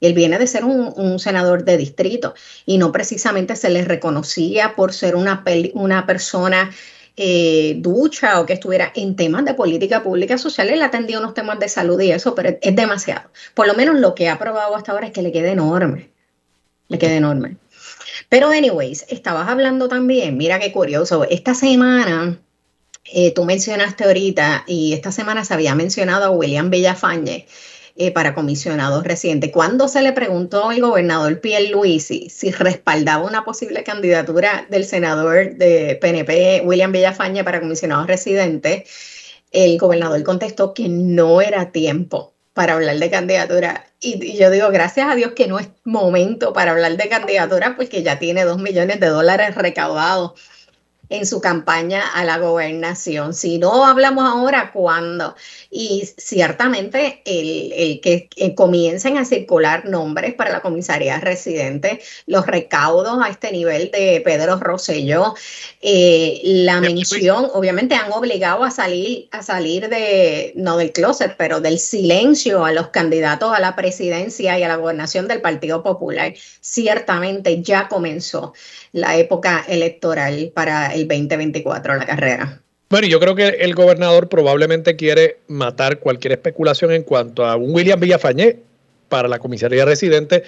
Él viene de ser un, senador de distrito y no precisamente se le reconocía por ser una, una persona eh, ducha o que estuviera en temas de política pública social. Él atendía unos temas de salud y eso, pero es demasiado. Por lo menos lo que ha probado hasta ahora es que le quede enorme. Le queda enorme. Pero, anyways, estabas hablando también, mira qué curioso, esta semana, eh, tú mencionaste ahorita, y esta semana se había mencionado a William Villafañe eh, para comisionado reciente. Cuando se le preguntó al gobernador Pierre Luisi si respaldaba una posible candidatura del senador de PNP, William Villafañe, para comisionado residente, el gobernador contestó que no era tiempo para hablar de candidatura. Y, yo digo, gracias a Dios que no es momento para hablar de candidatura porque ya tiene dos millones de dólares recaudados en su campaña a la gobernación. Si no hablamos ahora, ¿cuándo? Y ciertamente el, que, comiencen a circular nombres para la comisaría residente, los recaudos a este nivel de Pedro Rosselló, eh, la mención, obviamente han obligado a salir, a salir de, no del closet, pero del silencio a los candidatos a la presidencia y a la gobernación del Partido Popular. Ciertamente ya comenzó la época electoral para el 2024, la carrera. Bueno, yo creo que el gobernador probablemente quiere matar cualquier especulación en cuanto a un William Villafañé para la comisaría residente,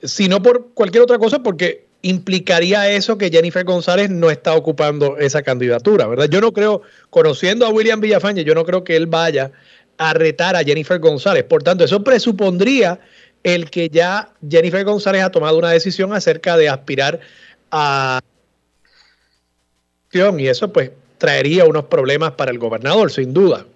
si no por cualquier otra cosa, porque implicaría eso que Jennifer González no está ocupando esa candidatura, ¿verdad? Yo no creo, conociendo a William Villafañe, yo no creo que él vaya a retar a Jennifer González. Por tanto, eso presupondría el que ya Jennifer González ha tomado una decisión acerca de aspirar a y eso pues traería unos problemas para el gobernador, sin duda.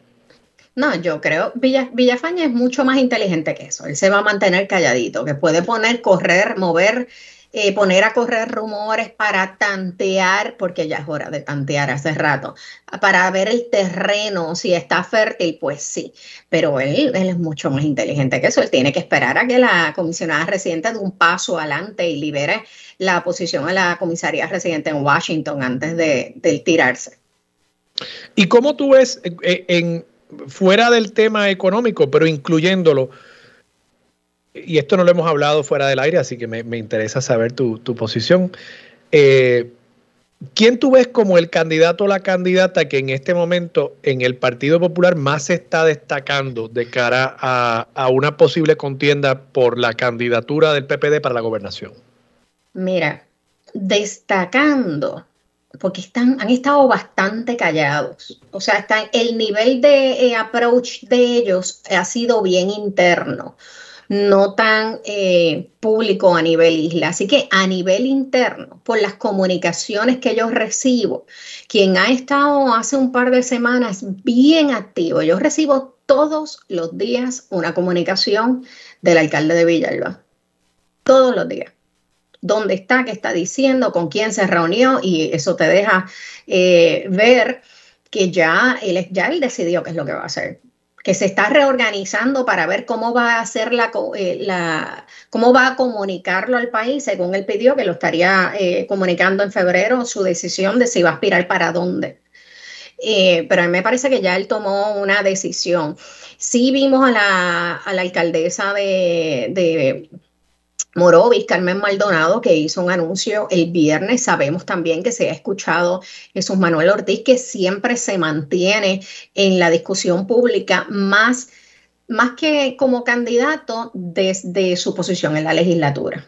No, yo creo Villa, Villafaña es mucho más inteligente que eso. Él se va a mantener calladito, que puede poner, correr, mover, eh, poner a correr rumores para tantear, porque ya es hora de tantear hace rato, para ver el terreno, si está fértil, pues sí. Pero él, es mucho más inteligente que eso. Él tiene que esperar a que la comisionada residente dé un paso adelante y libere la posición a la comisaría residente en Washington antes de, tirarse. ¿Y cómo tú ves en, fuera del tema económico, pero incluyéndolo? Y esto no lo hemos hablado fuera del aire, así que me, interesa saber tu, posición. Eh, ¿Quién tú ves como el candidato o la candidata que en este momento en el Partido Popular más se está destacando de cara a, a una posible contienda por la candidatura del PPD para la gobernación? Mira, destacando, porque están, han estado bastante callados. O sea, están, el nivel de eh, approach de ellos ha sido bien interno, no tan eh, público a nivel isla. Así que a nivel interno, por las comunicaciones que yo recibo, quien ha estado hace un par de semanas bien activo, yo recibo todos los días una comunicación del alcalde de Villalba. Todos los días. Dónde está, qué está diciendo, con quién se reunió y eso te deja eh, ver que ya él, ya él decidió qué es lo que va a hacer que se está reorganizando para ver cómo va a hacer la, eh, la, cómo va a comunicarlo al país, según él pidió que lo estaría eh, comunicando en febrero, su decisión de si va a aspirar para dónde. pero a mí me parece que ya él tomó una decisión. Sí vimos a la, alcaldesa de Morovis, Carmen Maldonado, que hizo un anuncio el viernes. Sabemos también que se ha escuchado Jesús Manuel Ortiz, que siempre se mantiene en la discusión pública más, más que como candidato desde su posición en la legislatura.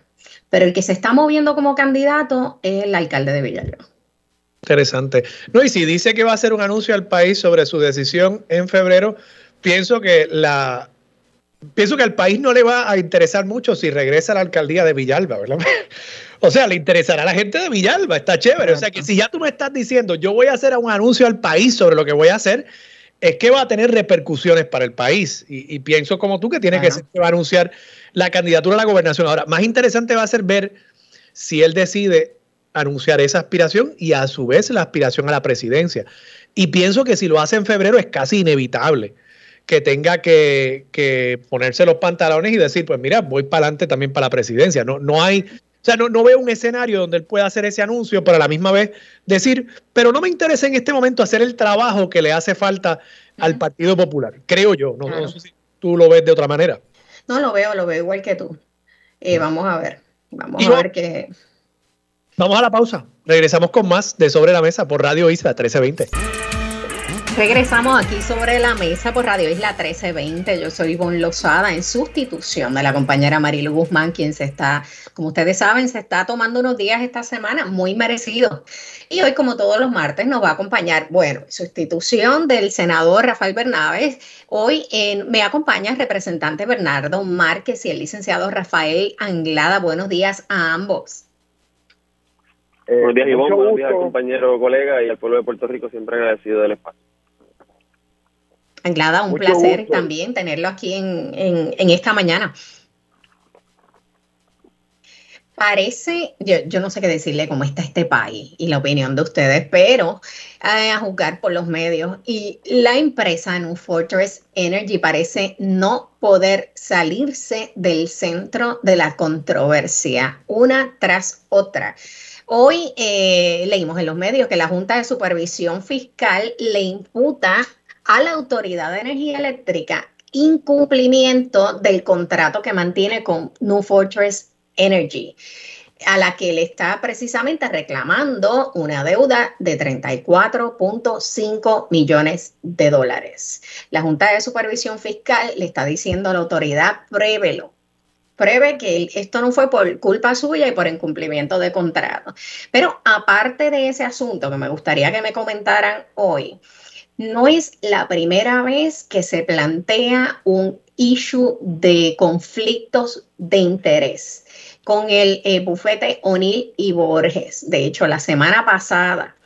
Pero el que se está moviendo como candidato es el alcalde de Villalba. Interesante. No, y si dice que va a hacer un anuncio al país sobre su decisión en febrero, pienso que la, pienso que al país no le va a interesar mucho si regresa a la alcaldía de Villalba, ¿verdad? O sea, le interesará a la gente de Villalba, está chévere. O sea, que si ya tú me estás diciendo, yo voy a hacer un anuncio al país sobre lo que voy a hacer, es que va a tener repercusiones para el país. Y, pienso como tú que tiene que ser que va a anunciar la candidatura a la gobernación. Ahora, más interesante va a ser ver si él decide anunciar esa aspiración y a su vez la aspiración a la presidencia. Y pienso que si lo hace en febrero es casi inevitable que tenga que, ponerse los pantalones y decir, pues mira, voy para adelante también para la presidencia. No, no hay, o sea, no, no veo un escenario donde él pueda hacer ese anuncio, pero a la misma vez decir, pero no me interesa en este momento hacer el trabajo que le hace falta al Partido Popular, creo yo. No, sé si tú lo ves de otra manera. No, lo veo, lo veo igual que tú. Eh, vamos a ver, vamos a ver qué... Vamos a la pausa. Regresamos con más de Sobre la Mesa por Radio Isla 1320. Regresamos aquí sobre la mesa por Radio Isla 1320. Yo soy Ivonne Lozada en sustitución de la compañera Marilu Guzmán, quien se está, como ustedes saben, se está tomando unos días esta semana muy merecido. Y hoy, como todos los martes, nos va a acompañar, bueno, sustitución del senador Rafael Bernaves. Hoy me acompaña el representante Bernardo Márquez y el licenciado Rafael Anglada. Buenos días a ambos. buenos días, Ivonne. Buenos días, compañero, colega y al pueblo de Puerto Rico, siempre agradecido del espacio. Anglada, un placer también tenerlo aquí en, en esta mañana. Parece, yo, no sé qué decirle cómo está este país y la opinión de ustedes, pero eh, a juzgar por los medios y la empresa New Fortress Energy parece no poder salirse del centro de la controversia una tras otra. Hoy eh, leímos en los medios que la Junta de Supervisión Fiscal le imputa a la Autoridad de Energía Eléctrica incumplimiento del contrato que mantiene con New Fortress Energy, a la que le está precisamente reclamando una deuda de 34.5 millones de dólares. La Junta de Supervisión Fiscal le está diciendo a la autoridad, pruébelo, pruebe que esto no fue por culpa suya y por incumplimiento de contrato. Pero aparte de ese asunto que me gustaría que me comentaran hoy, no es la primera vez que se plantea un issue de conflictos de interés con el eh, bufete O'Neill y Borges. De hecho, la semana pasada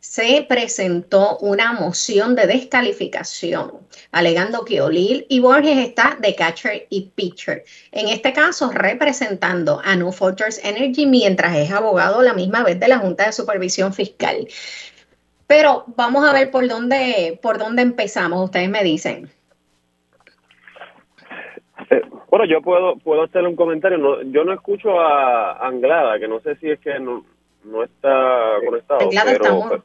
se presentó una moción de descalificación, alegando que O'Neill y Borges está de catcher y pitcher. En este caso, representando a New Fortress Energy mientras es abogado la misma vez de la Junta de Supervisión Fiscal. Pero vamos a ver por dónde, por dónde empezamos, ustedes me dicen. Eh, bueno, yo puedo puedo hacerle un comentario. No, yo no escucho a Anglada, que no sé si es que no, no está conectado. Anglada pero,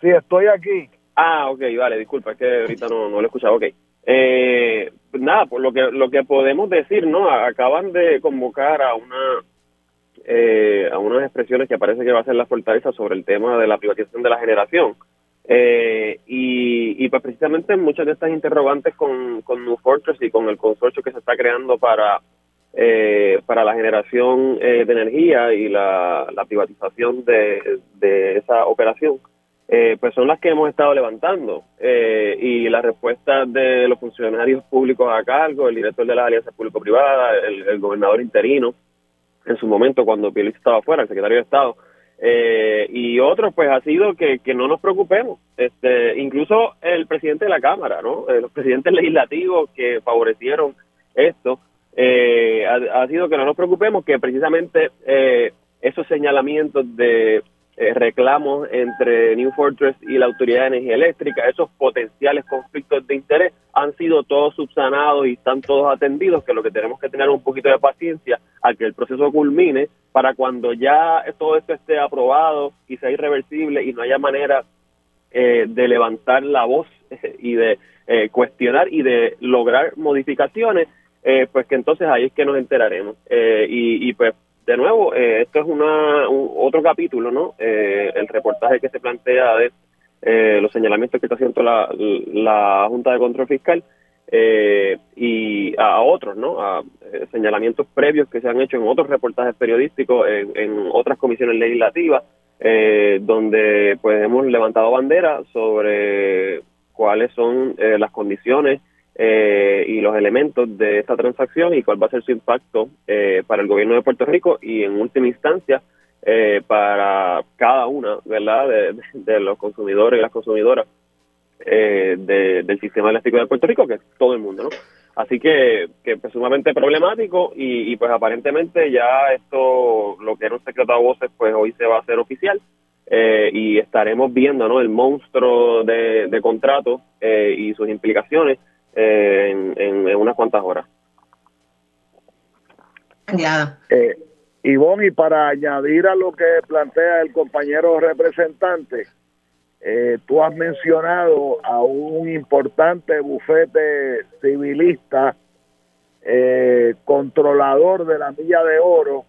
Sí, estoy aquí. Ah, ok, vale, disculpa, es que ahorita no, no lo he escuchado. Ok. Eh, nada, pues lo que, lo que podemos decir, ¿no? Acaban de convocar a una eh, a unas expresiones que parece que va a ser la fortaleza sobre el tema de la privatización de la generación. Eh, y, pues precisamente muchas de estas interrogantes con, New Fortress y con el consorcio que se está creando para, eh, para la generación eh, de energía y la, privatización de, esa operación, pues son las que hemos estado levantando. y las respuestas de los funcionarios públicos a cargo, el director de la alianza público-privada, el, gobernador interino, en su momento cuando Pielis estaba fuera, el secretario de Estado, eh, y otros pues ha sido que, que, no nos preocupemos. Este incluso el presidente de la cámara no eh, los presidentes legislativos que favorecieron esto eh, ha, sido que no nos preocupemos que precisamente esos señalamientos de eh, reclamos entre New Fortress y la Autoridad de Energía Eléctrica, esos potenciales conflictos de interés han sido todos subsanados y están todos atendidos, que lo que tenemos que tener un poquito de paciencia a que el proceso culmine para cuando ya todo esto esté aprobado y sea irreversible y no haya manera eh, de levantar la voz y de eh, cuestionar y de lograr modificaciones, pues que entonces ahí es que nos enteraremos. y, y pues de nuevo, eh, esto es una, otro capítulo, ¿no? Eh, el reportaje que se plantea de eh, los señalamientos que está haciendo la, la Junta de Control Fiscal y a, otros, ¿no? A señalamientos previos que se han hecho en otros reportajes periodísticos, en, otras comisiones legislativas, donde pues hemos levantado bandera sobre cuáles son las condiciones eh, y los elementos de esta transacción y cuál va a ser su impacto eh, para el gobierno de Puerto Rico y en última instancia eh, para cada una verdad de, los consumidores y las consumidoras del sistema eléctrico de Puerto Rico que es todo el mundo así que, que es sumamente problemático y, pues aparentemente ya esto lo que era un secreto a voces pues hoy se va a hacer oficial y estaremos viendo no el monstruo de, de contratos y sus implicaciones en, en, unas cuantas horas. Ya. Eh, Ivonne, y para añadir a lo que plantea el compañero representante, eh, tú has mencionado a un importante bufete civilista, eh, controlador de la milla de oro,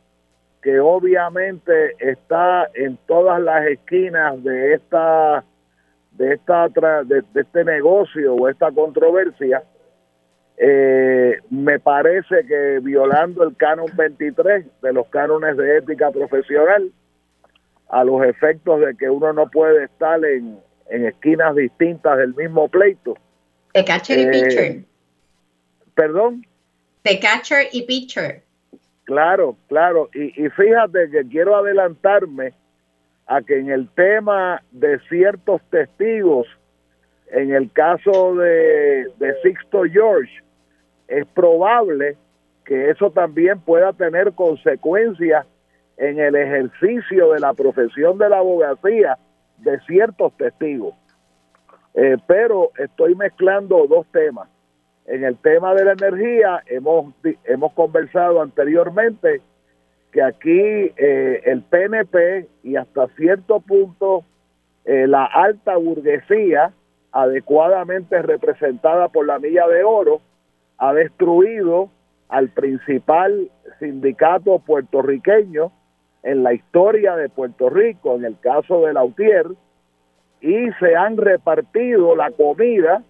que obviamente está en todas las esquinas de esta de, esta, de, este negocio o esta controversia, eh, me parece que violando el canon 23 de los cánones de ética profesional, a los efectos de que uno no puede estar en, en esquinas distintas del mismo pleito. De catcher y eh, pitcher. Perdón. De catcher y pitcher. Claro, claro. Y, y fíjate que quiero adelantarme a que en el tema de ciertos testigos En el caso de, de Sixto George, es probable que eso también pueda tener consecuencias en el ejercicio de la profesión de la abogacía de ciertos testigos. Eh, pero estoy mezclando dos temas. En el tema de la energía hemos, hemos conversado anteriormente que aquí eh, el PNP y hasta cierto punto eh, la alta burguesía, adecuadamente representada por la Milla de Oro, ha destruido al principal sindicato puertorriqueño en la historia de Puerto Rico, en el caso de Lautier, y se han repartido la comida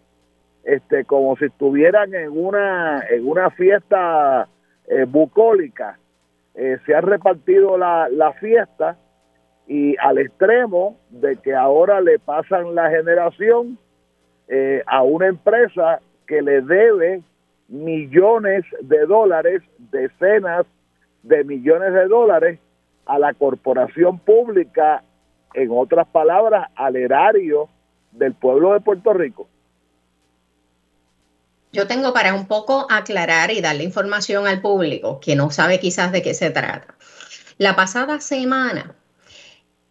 este como si estuvieran en una en una fiesta eh, bucólica eh, se ha repartido la, la fiesta y al extremo de que ahora le pasan la generación eh, a una empresa que le debe millones de dólares, decenas de millones de dólares a la corporación pública, en otras palabras, al erario del pueblo de Puerto Rico. Yo tengo para un poco aclarar y darle información al público que no sabe quizás de qué se trata. La pasada semana,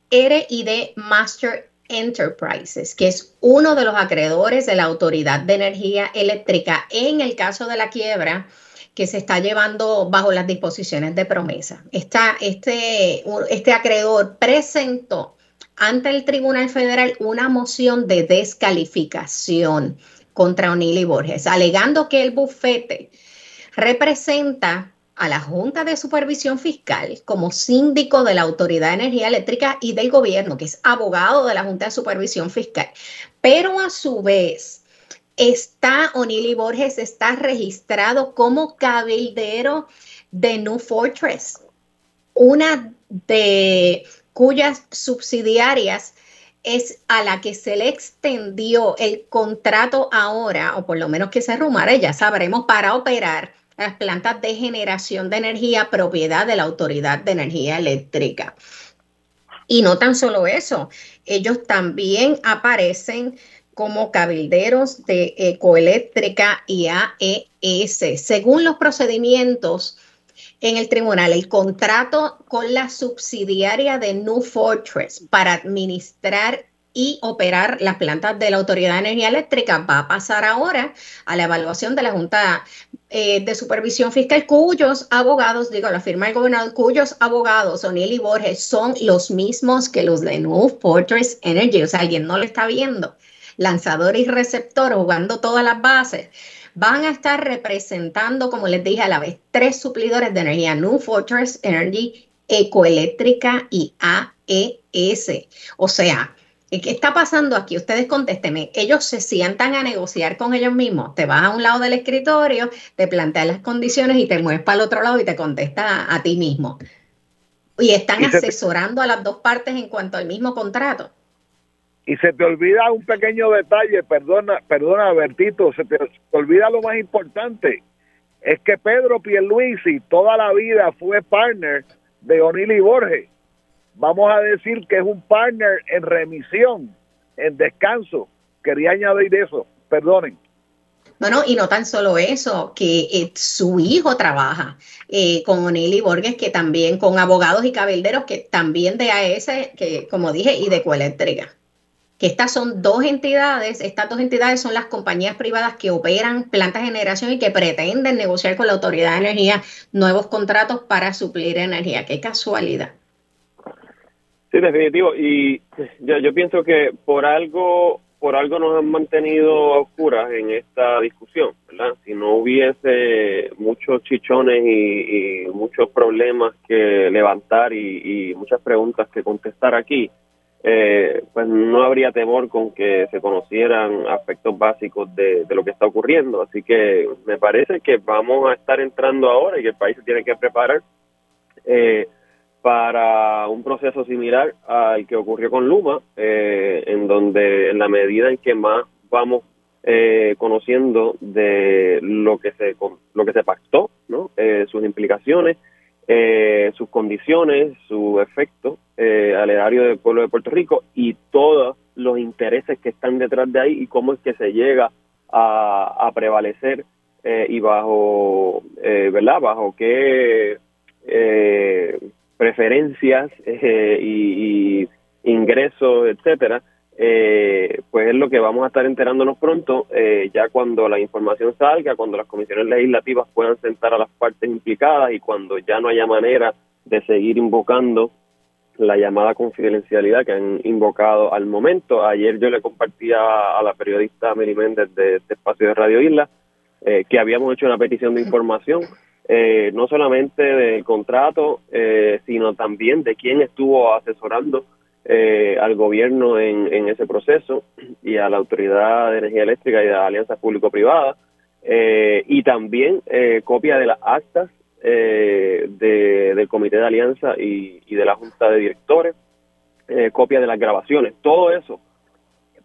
R&D Master Enterprises, que es uno de los acreedores de la Autoridad de Energía Eléctrica en el caso de la quiebra que se está llevando bajo las disposiciones de promesa. Esta, este, este acreedor presentó ante el Tribunal Federal una moción de descalificación contra O'Neill Borges, alegando que el bufete representa a la Junta de Supervisión Fiscal como síndico de la Autoridad de Energía Eléctrica y del gobierno, que es abogado de la Junta de Supervisión Fiscal. Pero a su vez, está O'Neill Borges está registrado como cabildero de New Fortress, una de cuyas subsidiarias es a la que se le extendió el contrato ahora, o por lo menos que se rumare, ya sabremos, para operar las plantas de generación de energía propiedad de la Autoridad de Energía Eléctrica. Y no tan solo eso, ellos también aparecen como cabilderos de Ecoeléctrica y AES. Según los procedimientos en el tribunal el contrato con la subsidiaria de New Fortress para administrar y operar las plantas de la Autoridad de Energía Eléctrica va a pasar ahora a la evaluación de la Junta eh, de Supervisión Fiscal, cuyos abogados, digo, la firma del gobernador, cuyos abogados, O'Neill y Borges, son los mismos que los de New Fortress Energy. O sea, alguien no lo está viendo. Lanzador y receptor jugando todas las bases van a estar representando, como les dije a la vez, tres suplidores de energía, New Fortress Energy, Ecoeléctrica y AES. O sea, ¿qué está pasando aquí? Ustedes contésteme. Ellos se sientan a negociar con ellos mismos. Te vas a un lado del escritorio, te planteas las condiciones y te mueves para el otro lado y te contesta a, ti mismo. Y están asesorando a las dos partes en cuanto al mismo contrato. Y se te olvida un pequeño detalle, perdona, perdona Bertito, se te, olvida lo más importante, es que Pedro Pierluisi toda la vida fue partner de O'Neill y Borges. Vamos a decir que es un partner en remisión, en descanso. Quería añadir eso, perdonen. Bueno, y no tan solo eso, que eh, su hijo trabaja eh, con O'Neill y Borges, que también con abogados y cabilderos, que también de AES, que como dije, y de Coeléctrica que estas son dos entidades, estas dos entidades son las compañías privadas que operan plantas de generación y que pretenden negociar con la Autoridad de Energía nuevos contratos para suplir energía. Qué casualidad. Sí, definitivo. Y yo, yo pienso que por algo por algo nos han mantenido a oscuras en esta discusión, ¿verdad? Si no hubiese muchos chichones y, muchos problemas que levantar y muchas preguntas que contestar aquí, eh, pues no habría temor con que se conocieran aspectos básicos de, lo que está ocurriendo. Así que me parece que vamos a estar entrando ahora y que el país se tiene que preparar eh, para un proceso similar al que ocurrió con Luma, eh, en donde en la medida en que más vamos conociendo de lo que se lo que se pactó, ¿no? sus implicaciones, sus condiciones, su efecto, eh, al erario del pueblo de Puerto Rico y todos los intereses que están detrás de ahí y cómo es que se llega a, prevalecer eh, y bajo, eh, ¿verdad? Bajo qué eh, preferencias y, y, ingresos, etcétera, pues es lo que vamos a estar enterándonos pronto, ya cuando la información salga, cuando las comisiones legislativas puedan sentar a las partes implicadas y cuando ya no haya manera de seguir invocando la llamada confidencialidad que han invocado al momento. Ayer yo le compartía a la periodista Mary Méndez de este espacio de Radio Isla eh, que habíamos hecho una petición de información, eh, no solamente del contrato, eh, sino también de quién estuvo asesorando al gobierno en, en, ese proceso y a la Autoridad de Energía Eléctrica y de la Alianza Público-Privada, y también copia de las actas eh, del Comité de Alianza y, de la Junta de Directores, eh, copia de las grabaciones, todo eso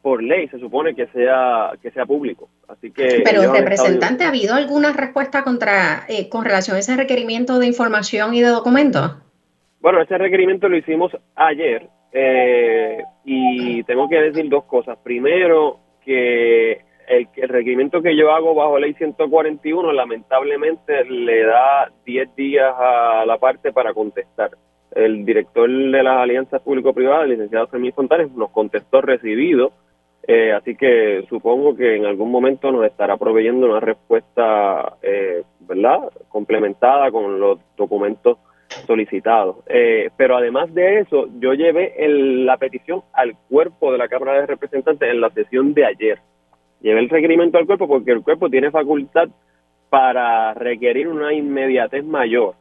por ley se supone que sea que sea público. Así que Pero representante, ¿ha habido alguna respuesta contra eh, con relación a ese requerimiento de información y de documentos? Bueno, ese requerimiento lo hicimos ayer eh, y tengo que decir dos cosas. Primero, que el, requerimiento que yo hago bajo ley 141 lamentablemente le da 10 días a la parte para contestar. El director de las alianzas público-privadas, el licenciado Fermín Fontanes, nos contestó recibido, eh, así que supongo que en algún momento nos estará proveyendo una respuesta, eh, ¿verdad?, complementada con los documentos solicitados. Eh, pero además de eso, yo llevé la petición al cuerpo de la Cámara de Representantes en la sesión de ayer lleve el requerimiento al cuerpo porque el cuerpo tiene facultad para requerir una inmediatez mayor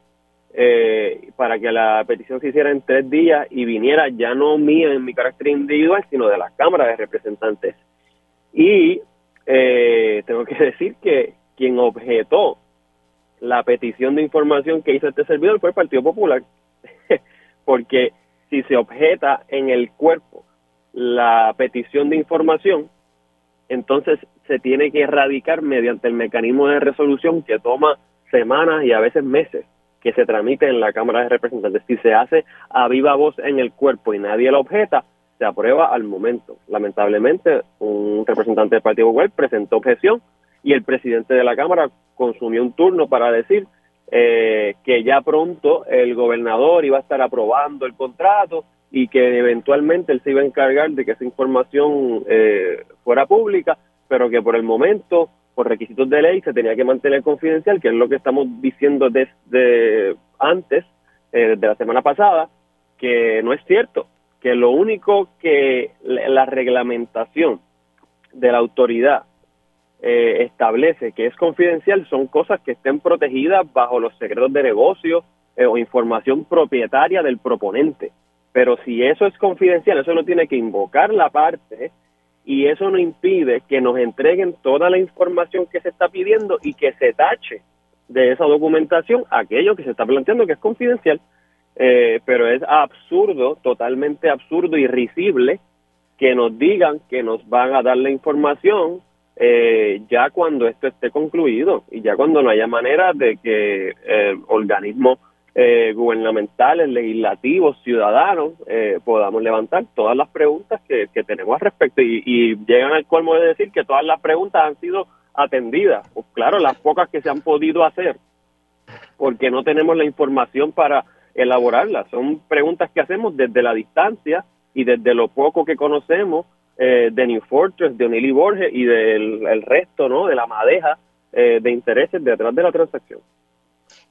eh, para que la petición se hiciera en tres días y viniera ya no mía en mi carácter individual, sino de la Cámara de Representantes. Y eh, tengo que decir que quien objetó la petición de información que hizo este servidor fue el Partido Popular, porque si se objeta en el cuerpo la petición de información, entonces se tiene que erradicar mediante el mecanismo de resolución que toma semanas y a veces meses que se tramite en la Cámara de Representantes. Si se hace a viva voz en el cuerpo y nadie lo objeta, se aprueba al momento. Lamentablemente, un representante del Partido Popular presentó objeción y el presidente de la Cámara consumió un turno para decir eh, que ya pronto el gobernador iba a estar aprobando el contrato y que eventualmente él se iba a encargar de que esa información eh, fuera pública, pero que por el momento, por requisitos de ley, se tenía que mantener confidencial, que es lo que estamos diciendo desde antes, eh, desde la semana pasada, que no es cierto, que lo único que la reglamentación de la autoridad eh, establece que es confidencial son cosas que estén protegidas bajo los secretos de negocio o información propietaria del proponente. Pero si eso es confidencial, eso no tiene que invocar la parte y eso no impide que nos entreguen toda la información que se está pidiendo y que se tache de esa documentación aquello que se está planteando que es confidencial. Eh, pero es absurdo, totalmente absurdo y risible que nos digan que nos van a dar la información eh, ya cuando esto esté concluido y ya cuando no haya manera de que el organismo eh, gubernamentales, legislativos, ciudadanos, eh, podamos levantar todas las preguntas que, tenemos al respecto y, llegan al colmo de decir que todas las preguntas han sido atendidas. Pues claro, las pocas que se han podido hacer, porque no tenemos la información para elaborarlas. Son preguntas que hacemos desde la distancia y desde lo poco que conocemos eh, de New Fortress, de O'Neill Borges y del resto, ¿no? De la madeja eh, de intereses detrás de la transacción.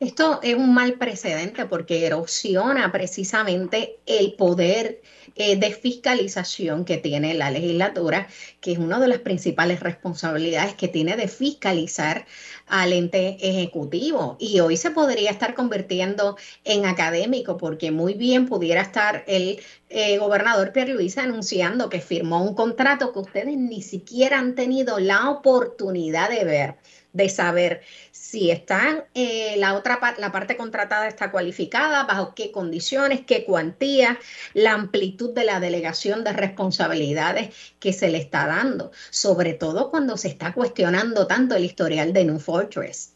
Esto es un mal precedente porque erosiona precisamente el poder eh, de fiscalización que tiene la legislatura, que es una de las principales responsabilidades que tiene de fiscalizar al ente ejecutivo. Y hoy se podría estar convirtiendo en académico porque muy bien pudiera estar el eh, gobernador Pierluisa anunciando que firmó un contrato que ustedes ni siquiera han tenido la oportunidad de ver de saber si está eh, la otra la parte contratada está cualificada, bajo qué condiciones, qué cuantía, la amplitud de la delegación de responsabilidades que se le está dando, sobre todo cuando se está cuestionando tanto el historial de New Fortress.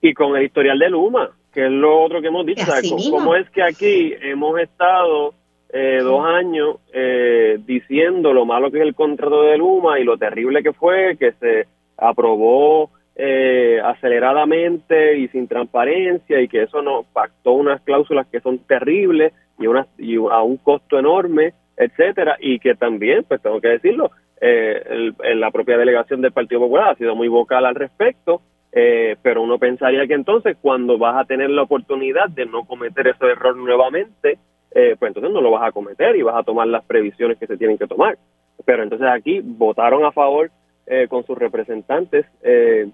Y con el historial de Luma, que es lo otro que hemos dicho, ¿cómo es que aquí hemos estado eh, dos años eh, diciendo lo malo que es el contrato de Luma y lo terrible que fue, que se aprobó eh, aceleradamente y sin transparencia y que eso nos pactó unas cláusulas que son terribles y, una, y a un costo enorme, etcétera, y que también, pues tengo que decirlo, eh, la propia delegación del Partido Popular ha sido muy vocal al respecto, eh, pero uno pensaría que entonces cuando vas a tener la oportunidad de no cometer ese error nuevamente, eh, pues entonces no lo vas a cometer y vas a tomar las previsiones que se tienen que tomar. Pero entonces aquí votaron a favor eh, con sus representantes eh,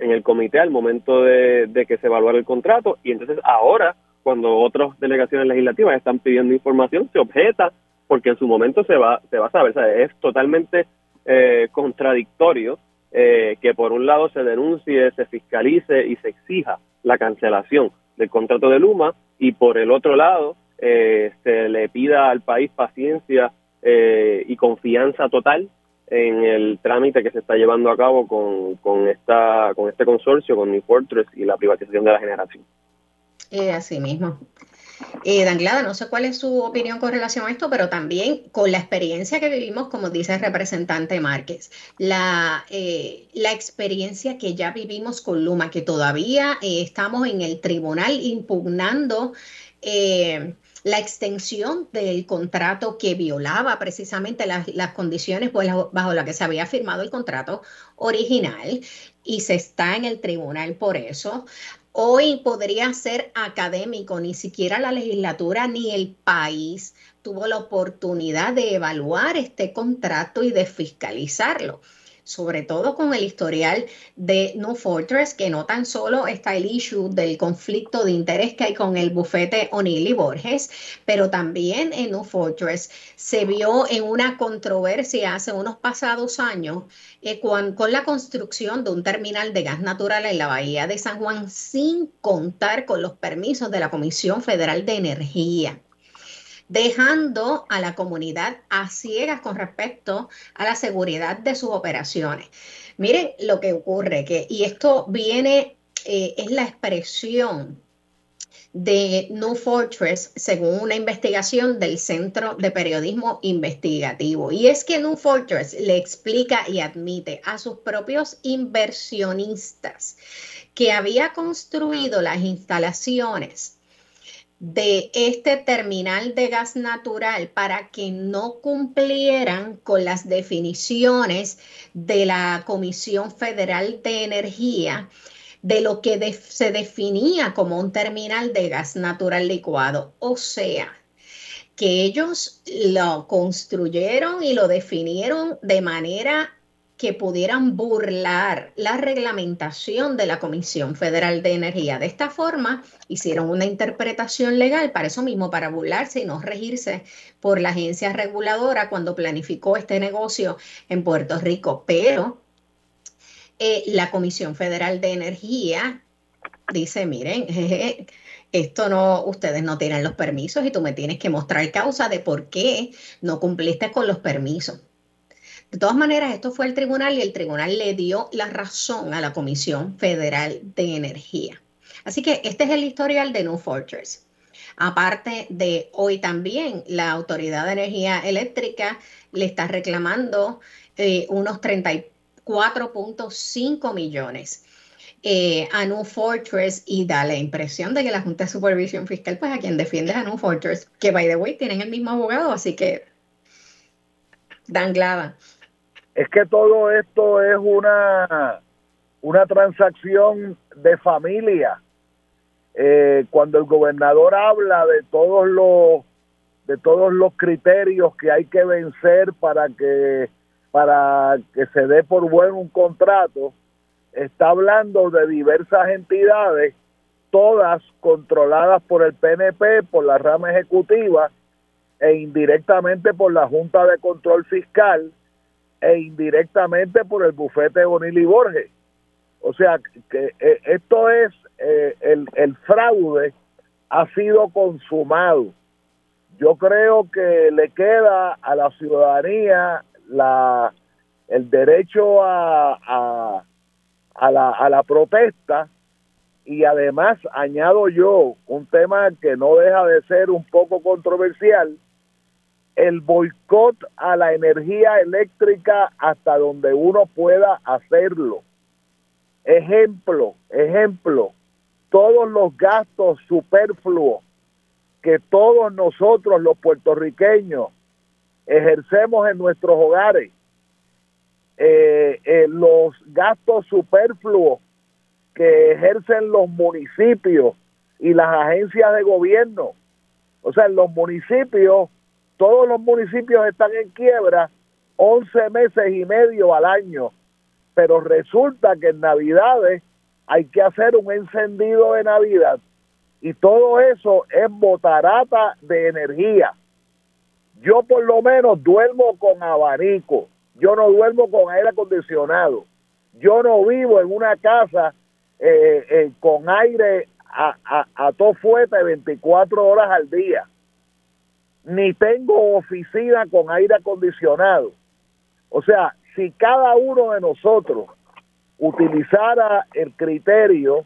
en el comité al momento de, que se evaluara el contrato. Y entonces ahora cuando otras delegaciones legislativas están pidiendo información se objeta porque en su momento se va se va a saber, es totalmente contradictorio que por un lado se denuncie, se fiscalice y se exija la cancelación del contrato de Luma y por el otro lado eh, se le pida al país paciencia eh, y confianza total en el trámite que se está llevando a cabo con, con, esta, con este consorcio, con New Fortress y la privatización de la generación. Eh, así mismo. Eh, Danglada, no sé cuál es su opinión con relación a esto, pero también con la experiencia que vivimos, como dice el representante Márquez, la, eh, la experiencia que ya vivimos con Luma, que todavía estamos en el tribunal impugnando la extensión del contrato que violaba precisamente las, condiciones bajo las que se había firmado el contrato original y se está en el tribunal por eso. Hoy podría ser académico, ni siquiera la legislatura ni el país tuvo la oportunidad de evaluar este contrato y de fiscalizarlo sobre todo con el historial de New Fortress, que no tan solo está el issue del conflicto de interés que hay con el bufete O'Neill y Borges, pero también en New Fortress se vio en una controversia hace unos pasados años eh, con, con la construcción de un terminal de gas natural en la bahía de San Juan sin contar con los permisos de la Comisión Federal de Energía dejando a la comunidad a ciegas con respecto a la seguridad de sus operaciones. Miren lo que ocurre, que, y esto viene, eh, es la expresión de New Fortress según una investigación del Centro de Periodismo Investigativo. Y es que New Fortress le explica y admite a sus propios inversionistas que había construido las instalaciones de este terminal de gas natural para que no cumplieran con las definiciones de la Comisión Federal de Energía de lo que se definía como un terminal de gas natural licuado. O sea, que ellos lo construyeron y lo definieron de manera que pudieran burlar la reglamentación de la Comisión Federal de Energía. De esta forma, hicieron una interpretación legal para eso mismo, para burlarse y no regirse por la agencia reguladora cuando planificó este negocio en Puerto Rico. Pero eh, la Comisión Federal de Energía dice, miren, esto no, ustedes no tienen los permisos y tú me tienes que mostrar causa de por qué no cumpliste con los permisos. De todas maneras, esto fue el tribunal y el tribunal le dio la razón a la Comisión Federal de Energía. Así que este es el historial de New Fortress. Aparte de hoy también, la Autoridad de Energía Eléctrica le está reclamando eh, unos 34.5 millones eh, a New Fortress y da la impresión de que la Junta de Supervisión Fiscal, pues a quien defiende a New Fortress, que by the way tienen el mismo abogado, así que dan glada es que todo esto es una, una transacción de familia. Eh, cuando el gobernador habla de todos los de todos los criterios que hay que vencer para que para que se dé por bueno un contrato, está hablando de diversas entidades, todas controladas por el PNP, por la rama ejecutiva e indirectamente por la Junta de Control Fiscal, e indirectamente por el bufete Bonil y Borges. O sea, que eh, esto es, eh, el, el fraude ha sido consumado. Yo creo que le queda a la ciudadanía la, el derecho a, a, la, a la protesta y además añado yo un tema que no deja de ser un poco controversial, el boicot a la energía eléctrica hasta donde uno pueda hacerlo. Ejemplo, ejemplo, todos los gastos superfluos que todos nosotros los puertorriqueños ejercemos en nuestros hogares, eh, eh, los gastos superfluos que ejercen los municipios y las agencias de gobierno. O sea, los municipios, todos los municipios están en quiebra 11 meses y medio al año, pero resulta que en Navidades hay que hacer un encendido de Navidad y todo eso es botarata de energía. Yo por lo menos duermo con abanico, yo no duermo con aire acondicionado, yo no vivo en una casa eh, eh, con aire a, a, a todo fuerte 24 horas al día, ni tengo oficina con aire acondicionado. O sea, si cada uno de nosotros utilizara el criterio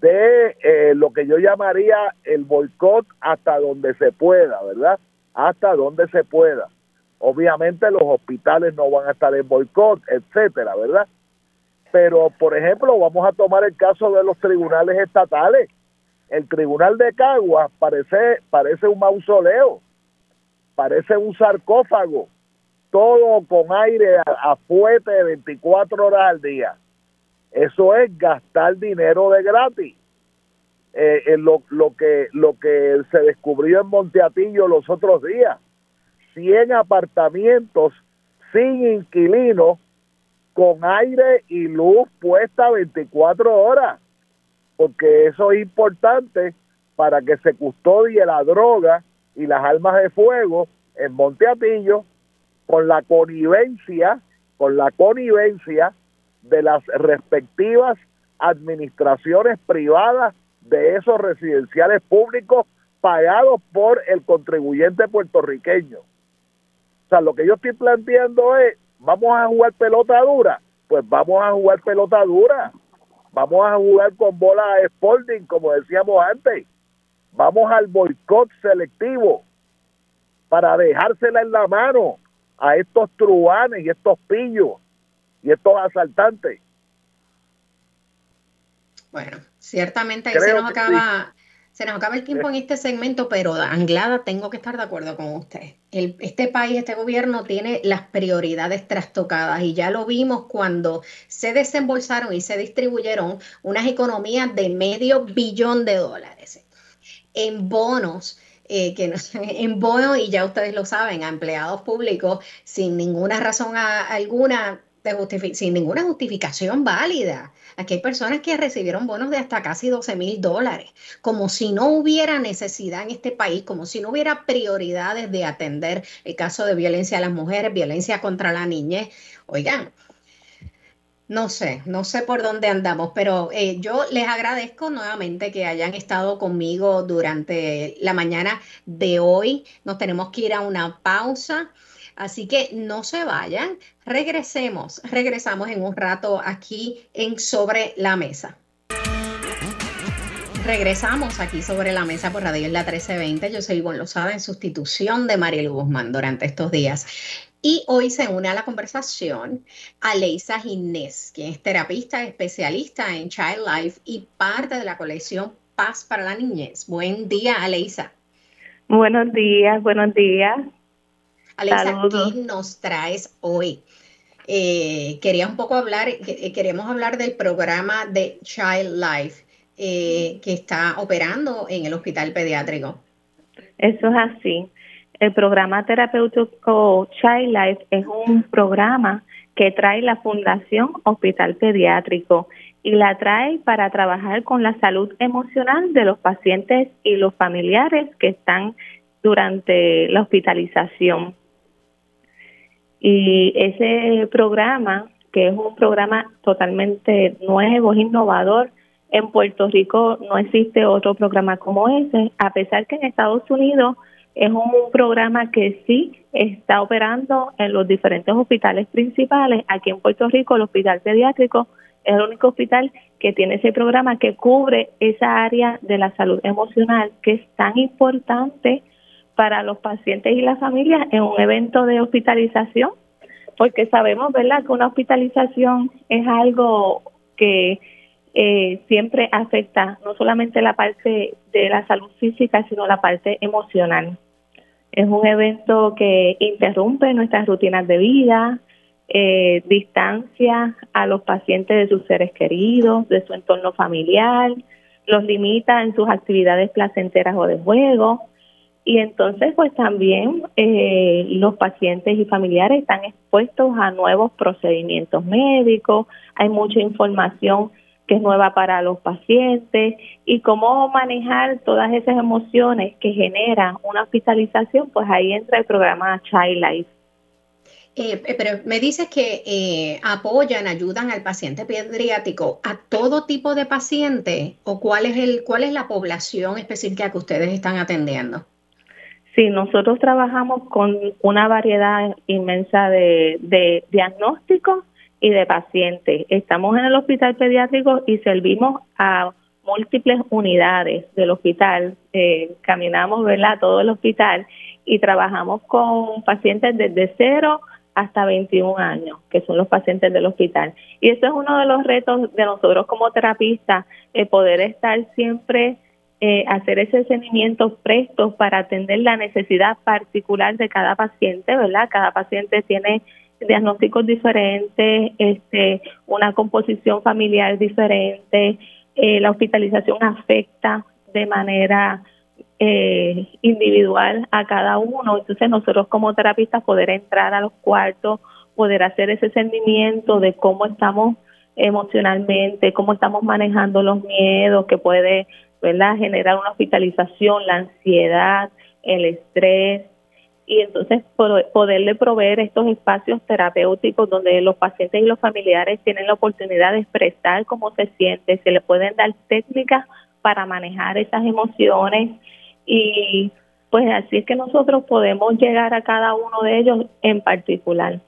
de eh, lo que yo llamaría el boicot hasta donde se pueda, ¿verdad? Hasta donde se pueda. Obviamente los hospitales no van a estar en boicot, etcétera, ¿verdad? Pero, por ejemplo, vamos a tomar el caso de los tribunales estatales. El tribunal de Caguas parece, parece un mausoleo, parece un sarcófago, todo con aire a, a fuete 24 horas al día. Eso es gastar dinero de gratis. Eh, eh, lo, lo, que, lo que se descubrió en Monteatillo los otros días, 100 apartamentos sin inquilino con aire y luz puesta 24 horas, porque eso es importante para que se custodie la droga y las armas de fuego en Monteatillo con la connivencia, con la connivencia de las respectivas administraciones privadas de esos residenciales públicos pagados por el contribuyente puertorriqueño. O sea, lo que yo estoy planteando es, vamos a jugar pelota dura, pues vamos a jugar pelota dura, vamos a jugar con bola de Sporting, como decíamos antes, vamos al boicot selectivo para dejársela en la mano a estos truanes y estos pillos y estos asaltantes. Bueno, ciertamente ahí se nos acaba, se nos acaba el tiempo en este segmento, pero Anglada tengo que estar de acuerdo con usted. El, este país, este gobierno tiene las prioridades trastocadas y ya lo vimos cuando se desembolsaron y se distribuyeron unas economías de medio billón de dólares en bonos. Eh, que en bonos, y ya ustedes lo saben, a empleados públicos sin ninguna razón alguna sin ninguna justificación válida. Aquí hay personas que recibieron bonos de hasta casi 12 mil dólares, como si no hubiera necesidad en este país, como si no hubiera prioridades de atender el caso de violencia a las mujeres, violencia contra la niñez. Oigan, no sé, no sé por dónde andamos, pero eh, yo les agradezco nuevamente que hayan estado conmigo durante la mañana de hoy. Nos tenemos que ir a una pausa. Así que no se vayan, regresemos, regresamos en un rato aquí en Sobre la Mesa. Regresamos aquí sobre la mesa por Radio La 1320. Yo soy Ivonne Lozada en sustitución de Mariel Guzmán durante estos días. Y hoy se une a la conversación Aleisa Ginés, quien es terapista especialista en Child Life y parte de la colección Paz para la Niñez. Buen día, Aleisa. Buenos días, buenos días. Alexa, ¿qué nos traes hoy? Eh, quería un poco hablar, eh, queremos hablar del programa de Child Life eh, que está operando en el hospital pediátrico. Eso es así. El programa terapéutico Child Life es un programa que trae la Fundación Hospital Pediátrico y la trae para trabajar con la salud emocional de los pacientes y los familiares que están durante la hospitalización. Y ese programa, que es un programa totalmente nuevo, es innovador, en Puerto Rico no existe otro programa como ese, a pesar que en Estados Unidos es un programa que sí está operando en los diferentes hospitales principales. Aquí en Puerto Rico el hospital pediátrico es el único hospital que tiene ese programa que cubre esa área de la salud emocional que es tan importante para los pacientes y las familias en un evento de hospitalización, porque sabemos, ¿verdad?, que una hospitalización es algo que eh, siempre afecta no solamente la parte de la salud física, sino la parte emocional. Es un evento que interrumpe nuestras rutinas de vida, eh, distancia a los pacientes de sus seres queridos, de su entorno familiar, los limita en sus actividades placenteras o de juego. Y entonces, pues también eh, los pacientes y familiares están expuestos a nuevos procedimientos médicos, hay mucha información que es nueva para los pacientes y cómo manejar todas esas emociones que generan una hospitalización, pues ahí entra el programa Child Life. Eh, eh, pero me dices que eh, apoyan, ayudan al paciente pediátrico, a todo tipo de paciente o cuál es el, cuál es la población específica que ustedes están atendiendo. Sí, nosotros trabajamos con una variedad inmensa de, de diagnósticos y de pacientes. Estamos en el hospital pediátrico y servimos a múltiples unidades del hospital. Eh, caminamos, ¿verdad?, todo el hospital y trabajamos con pacientes desde cero hasta 21 años, que son los pacientes del hospital. Y eso es uno de los retos de nosotros como terapistas, el poder estar siempre, eh, hacer ese seguimiento presto para atender la necesidad particular de cada paciente, ¿verdad? Cada paciente tiene diagnósticos diferentes, este, una composición familiar diferente, eh, la hospitalización afecta de manera eh, individual a cada uno. Entonces nosotros como terapistas poder entrar a los cuartos, poder hacer ese sentimiento de cómo estamos emocionalmente, cómo estamos manejando los miedos que puede ¿verdad? generar una hospitalización, la ansiedad, el estrés, y entonces poderle proveer estos espacios terapéuticos donde los pacientes y los familiares tienen la oportunidad de expresar cómo se siente, se le pueden dar técnicas para manejar esas emociones y pues así es que nosotros podemos llegar a cada uno de ellos en particular.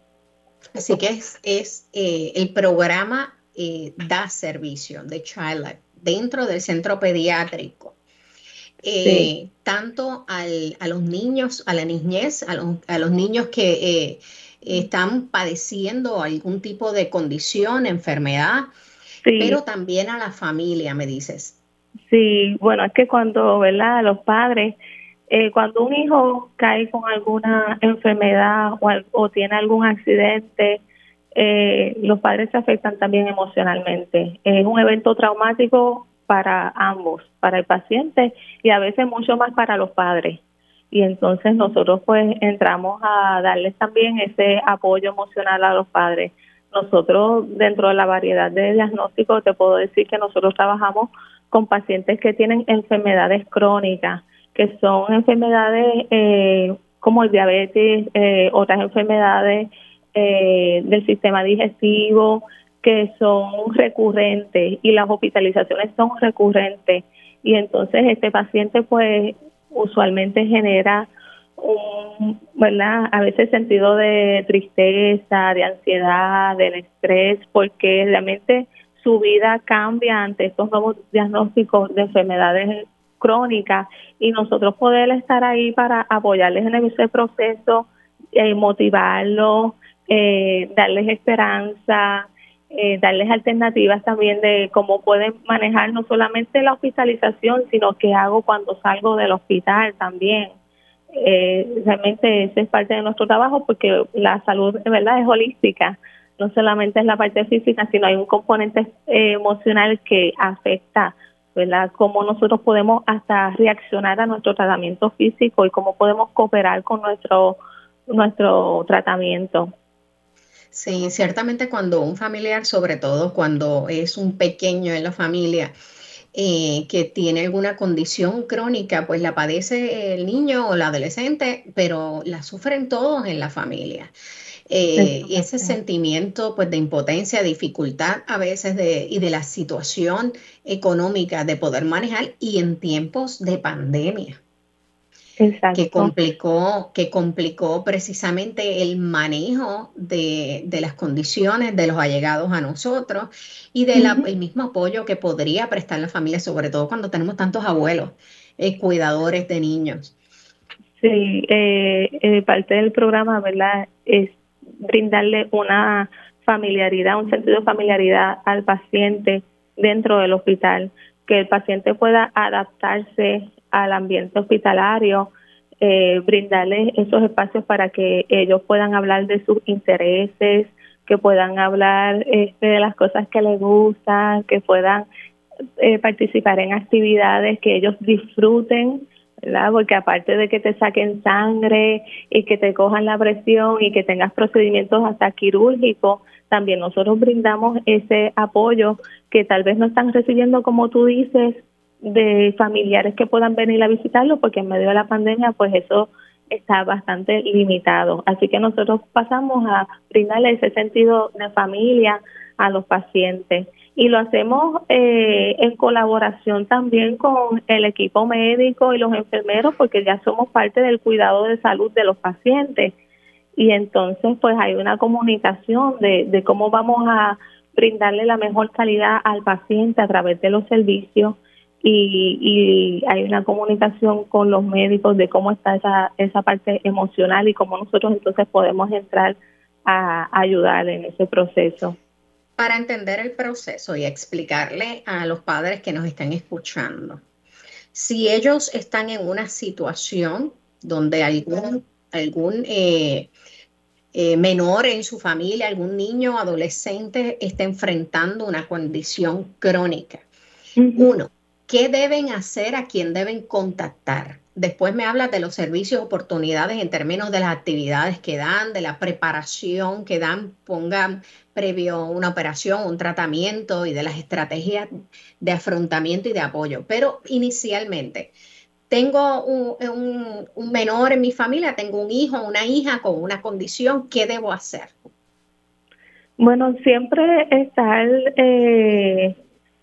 Así que es, es eh, el programa eh, da servicio de Child dentro del centro pediátrico eh, tanto a los niños, a la niñez, a, los niños que eh, están padeciendo algún tipo de condición, enfermedad, pero también a la familia, me dices. Sí, bueno, es que cuando, ¿verdad? Los padres, eh, cuando un hijo cae con alguna enfermedad o, o tiene algún accidente, los padres se afectan también emocionalmente. Es un evento traumático para ambos, para el paciente y a veces mucho más para los padres. Y entonces nosotros pues entramos a darles también ese apoyo emocional a los padres. Nosotros dentro de la variedad de diagnósticos te puedo decir que nosotros trabajamos con pacientes que tienen enfermedades crónicas, que son enfermedades eh, como el diabetes, eh, otras enfermedades eh, del sistema digestivo, que son recurrentes y las hospitalizaciones son recurrentes y entonces este paciente pues usualmente genera un, ¿verdad? A veces sentido de tristeza, de ansiedad, del estrés, porque realmente su vida cambia ante estos nuevos diagnósticos de enfermedades crónicas y nosotros poder estar ahí para apoyarles en ese proceso, eh, motivarlos, eh, darles esperanza, eh, darles alternativas también de cómo pueden manejar no solamente la hospitalización, sino qué hago cuando salgo del hospital también. Eh, realmente ese es parte de nuestro trabajo porque la salud de verdad es holística, no solamente es la parte física, sino hay un componente eh, emocional que afecta, ¿verdad? Cómo nosotros podemos hasta reaccionar a nuestro tratamiento físico y cómo podemos cooperar con nuestro nuestro tratamiento. Sí, ciertamente cuando un familiar, sobre todo cuando es un pequeño en la familia, eh, que tiene alguna condición crónica, pues la padece el niño o el adolescente, pero la sufren todos en la familia. Eh, y ese sentimiento pues, de impotencia, dificultad a veces de, y de la situación económica de poder manejar y en tiempos de pandemia que complicó, que complicó precisamente el manejo de, las condiciones de los allegados a nosotros y del mismo apoyo que podría prestar la familia, sobre todo cuando tenemos tantos abuelos, eh, cuidadores de niños. Sí, eh, eh, parte del programa, ¿verdad? Es brindarle una familiaridad, un sentido de familiaridad al paciente dentro del hospital, que el paciente pueda adaptarse al ambiente hospitalario, eh, brindarles esos espacios para que ellos puedan hablar de sus intereses, que puedan hablar este, de las cosas que les gustan, que puedan eh, participar en actividades que ellos disfruten. Porque aparte de que te saquen sangre y que te cojan la presión y que tengas procedimientos hasta quirúrgicos, también nosotros brindamos ese apoyo que tal vez no están recibiendo, como tú dices, de familiares que puedan venir a visitarlo, porque en medio de la pandemia, pues eso está bastante limitado. Así que nosotros pasamos a brindarle ese sentido de familia a los pacientes y lo hacemos eh, en colaboración también con el equipo médico y los enfermeros porque ya somos parte del cuidado de salud de los pacientes y entonces pues hay una comunicación de, de cómo vamos a brindarle la mejor calidad al paciente a través de los servicios y, hay una comunicación con los médicos de cómo está esa, esa parte emocional y cómo nosotros entonces podemos entrar a, ayudar en ese proceso. Para entender el proceso y explicarle a los padres que nos están escuchando, si ellos están en una situación donde algún, algún eh, eh, menor en su familia, algún niño o adolescente está enfrentando una condición crónica. Uno, ¿Qué deben hacer? ¿A quién deben contactar? Después me habla de los servicios, oportunidades en términos de las actividades que dan, de la preparación que dan, pongan previo una operación, un tratamiento y de las estrategias de afrontamiento y de apoyo. Pero inicialmente, tengo un, menor en mi familia, tengo un hijo, una hija con una condición, ¿qué debo hacer? Bueno, siempre estar eh,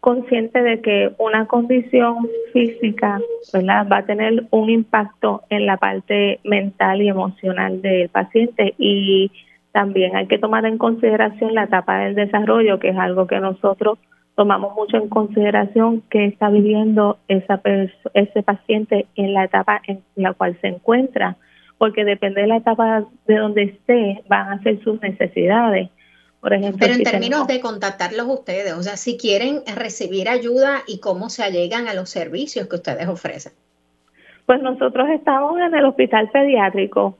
consciente de que una condición física ¿verdad? va a tener un impacto en la parte mental y emocional del paciente y también hay que tomar en consideración la etapa del desarrollo, que es algo que nosotros tomamos mucho en consideración que está viviendo esa ese paciente en la etapa en la cual se encuentra, porque depende de la etapa de donde esté, van a ser sus necesidades. Pero en términos de contactarlos ustedes, o sea, si quieren recibir ayuda y cómo se allegan a los servicios que ustedes ofrecen. Pues nosotros estamos en el hospital pediátrico.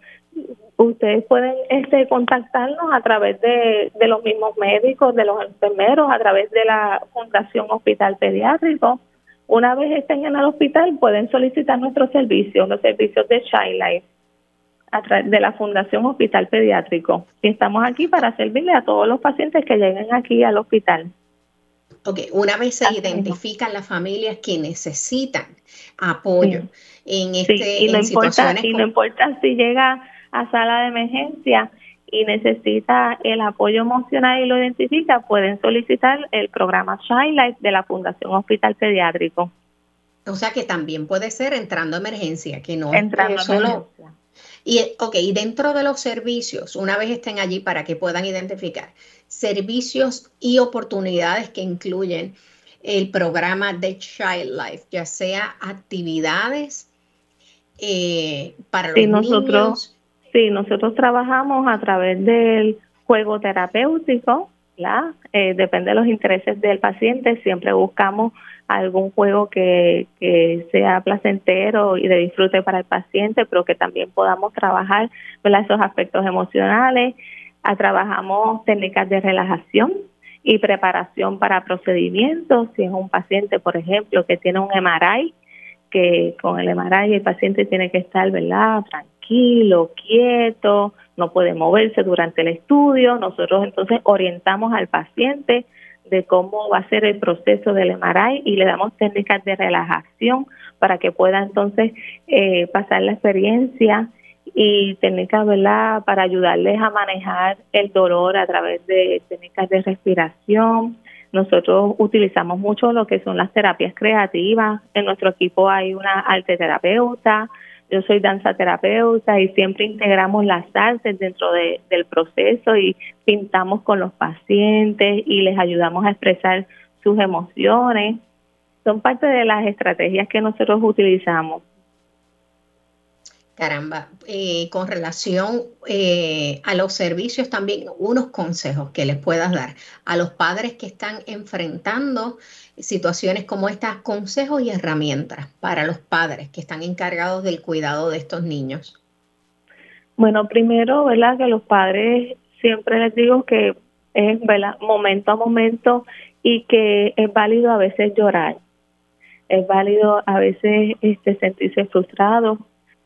Ustedes pueden este, contactarnos a través de, de los mismos médicos, de los enfermeros, a través de la Fundación Hospital Pediátrico. Una vez estén en el hospital, pueden solicitar nuestros servicios, los servicios de Child Life de la Fundación Hospital Pediátrico. Y estamos aquí para servirle a todos los pacientes que lleguen aquí al hospital. Ok, una vez se identifican las familias que necesitan apoyo en este y no importa, y no importa si llega a sala de emergencia y necesita el apoyo emocional y lo identifica, pueden solicitar el programa Child Life de la Fundación Hospital Pediátrico. O sea que también puede ser entrando a emergencia, que no entrando es solo y, ok, dentro de los servicios, una vez estén allí para que puedan identificar servicios y oportunidades que incluyen el programa de Child Life, ya sea actividades eh, para los nosotros, Sí, nosotros trabajamos a través del juego terapéutico, eh, depende de los intereses del paciente, siempre buscamos algún juego que, que, sea placentero y de disfrute para el paciente, pero que también podamos trabajar esos aspectos emocionales. Ah, trabajamos técnicas de relajación y preparación para procedimientos. Si es un paciente, por ejemplo, que tiene un MRI, que con el MRI el paciente tiene que estar ¿verdad? tranquilo, quieto, no puede moverse durante el estudio. Nosotros entonces orientamos al paciente de cómo va a ser el proceso del MRI y le damos técnicas de relajación para que pueda entonces eh, pasar la experiencia y técnicas ¿verdad? para ayudarles a manejar el dolor a través de técnicas de respiración. Nosotros utilizamos mucho lo que son las terapias creativas. En nuestro equipo hay una arte terapeuta, yo soy danza terapeuta y siempre integramos las artes dentro del proceso y pintamos con los pacientes y les ayudamos a expresar sus emociones. Son parte de las estrategias que nosotros utilizamos. Caramba, eh, con relación eh, a los servicios también, unos consejos que les puedas dar a los padres que están enfrentando situaciones como estas, consejos y herramientas para los padres que están encargados del cuidado de estos niños. Bueno, primero, ¿verdad? Que los padres siempre les digo que es, ¿verdad? Momento a momento y que es válido a veces llorar, es válido a veces este, sentirse frustrado,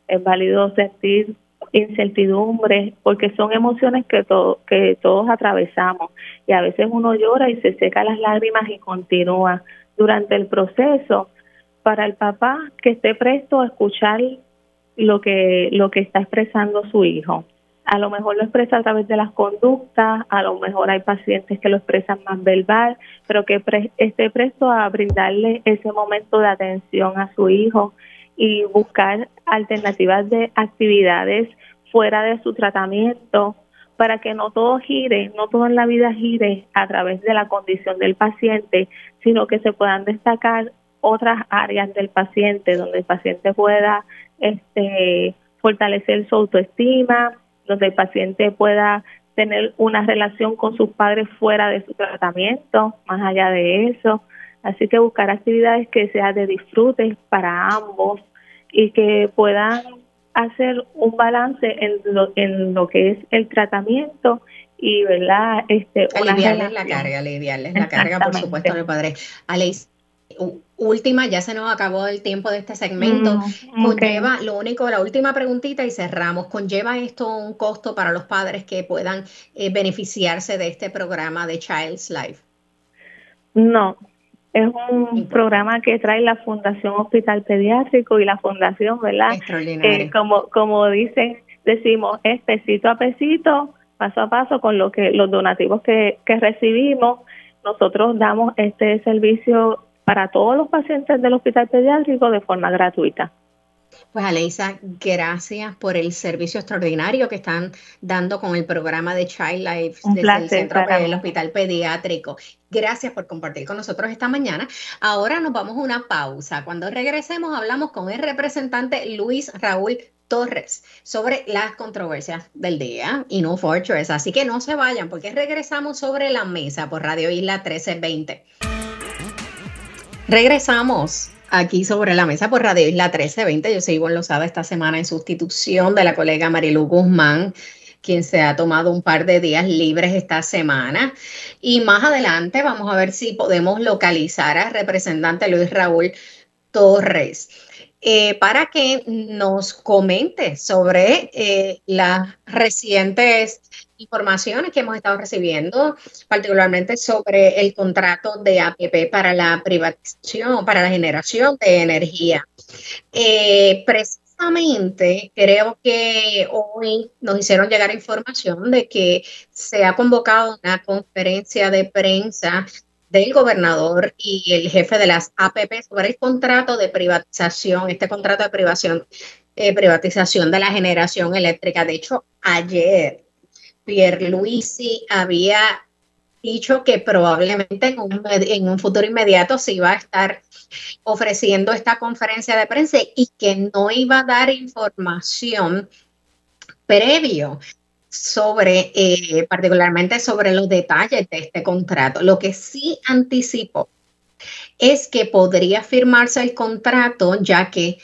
es válido sentir incertidumbre, porque son emociones que, que todos atravesamos y a veces uno llora y se seca las lágrimas y continúa durante el proceso. Para el papá que esté presto a escuchar lo que, lo que está expresando su hijo. A lo mejor lo expresa a través de las conductas, a lo mejor hay pacientes que lo expresan más verbal, pero que esté presto a brindarle ese momento de atención a su hijo y buscar alternativas de actividades fuera de su tratamiento para que no todo gire, no todo en la vida gire a través de la condición del paciente, sino que se puedan destacar otras áreas del paciente donde el paciente pueda este, fortalecer su autoestima, donde el paciente pueda tener una relación con sus padres fuera de su tratamiento, más allá de eso. Así que buscar actividades que sean de disfrute para ambos y que puedan hacer un balance en lo, en lo que es el tratamiento y verdad este aliviarles la carga aliviarles la carga por supuesto al padre. Alex última ya se nos acabó el tiempo de este segmento. Mm, conlleva lo único la última preguntita y cerramos. Conlleva esto un costo para los padres que puedan eh, beneficiarse de este programa de Child's Life. No es un programa que trae la Fundación Hospital Pediátrico y la Fundación, ¿verdad? Eh, como, como dicen, decimos, es pesito a pesito, paso a paso con lo que los donativos que, que recibimos. Nosotros damos este servicio para todos los pacientes del Hospital Pediátrico de forma gratuita. Pues Aleisa, gracias por el servicio extraordinario que están dando con el programa de Child Life desde el centro del Hospital Pediátrico. Gracias por compartir con nosotros esta mañana. Ahora nos vamos a una pausa. Cuando regresemos hablamos con el representante Luis Raúl Torres sobre las controversias del día y no Fortress. Así que no se vayan porque regresamos sobre la mesa por Radio Isla 1320. Regresamos aquí sobre la mesa por Radio Isla 1320. Yo soy Ivonne Lozada esta semana en sustitución de la colega Marilu Guzmán, quien se ha tomado un par de días libres esta semana. Y más adelante vamos a ver si podemos localizar al representante Luis Raúl Torres. Eh, para que nos comente sobre eh, las recientes informaciones que hemos estado recibiendo, particularmente sobre el contrato de APP para la privatización, para la generación de energía. Eh, precisamente creo que hoy nos hicieron llegar información de que se ha convocado una conferencia de prensa del gobernador y el jefe de las APP sobre el contrato de privatización, este contrato de privación, eh, privatización de la generación eléctrica. De hecho, ayer Pierluisi había dicho que probablemente en un, futuro inmediato se iba a estar ofreciendo esta conferencia de prensa y que no iba a dar información previo sobre, eh, particularmente sobre los detalles de este contrato. Lo que sí anticipo es que podría firmarse el contrato ya que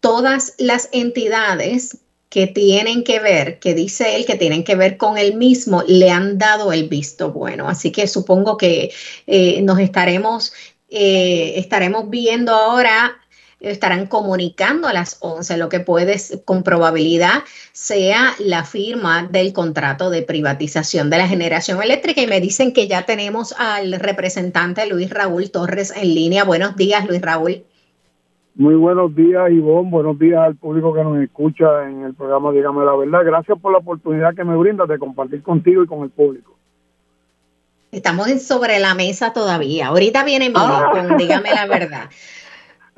todas las entidades que tienen que ver, que dice él que tienen que ver con él mismo, le han dado el visto bueno. Así que supongo que eh, nos estaremos, eh, estaremos viendo ahora, estarán comunicando a las 11, lo que puede con probabilidad sea la firma del contrato de privatización de la generación eléctrica. Y me dicen que ya tenemos al representante Luis Raúl Torres en línea. Buenos días, Luis Raúl. Muy buenos días, Ivonne. Buenos días al público que nos escucha en el programa Dígame la Verdad. Gracias por la oportunidad que me brindas de compartir contigo y con el público. Estamos sobre la mesa todavía. Ahorita viene mi ah. con Dígame la Verdad.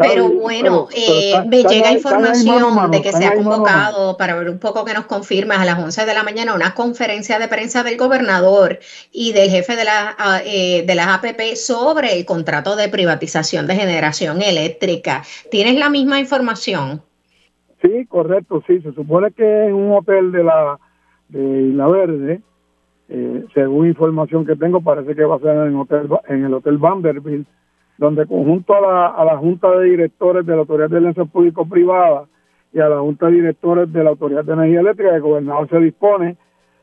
Pero bueno, eh, me llega información de que se ha convocado para ver un poco que nos confirma a las 11 de la mañana una conferencia de prensa del gobernador y del jefe de, la, eh, de las APP sobre el contrato de privatización de generación eléctrica. ¿Tienes la misma información? Sí, correcto, sí. Se supone que es un hotel de la de Isla Verde. Eh, según información que tengo, parece que va a ser en el hotel, en el hotel Vanderbilt, donde conjunto a la, a la Junta de Directores de la Autoridad de Alianza Público-Privada y a la Junta de Directores de la Autoridad de Energía Eléctrica, el gobernador se dispone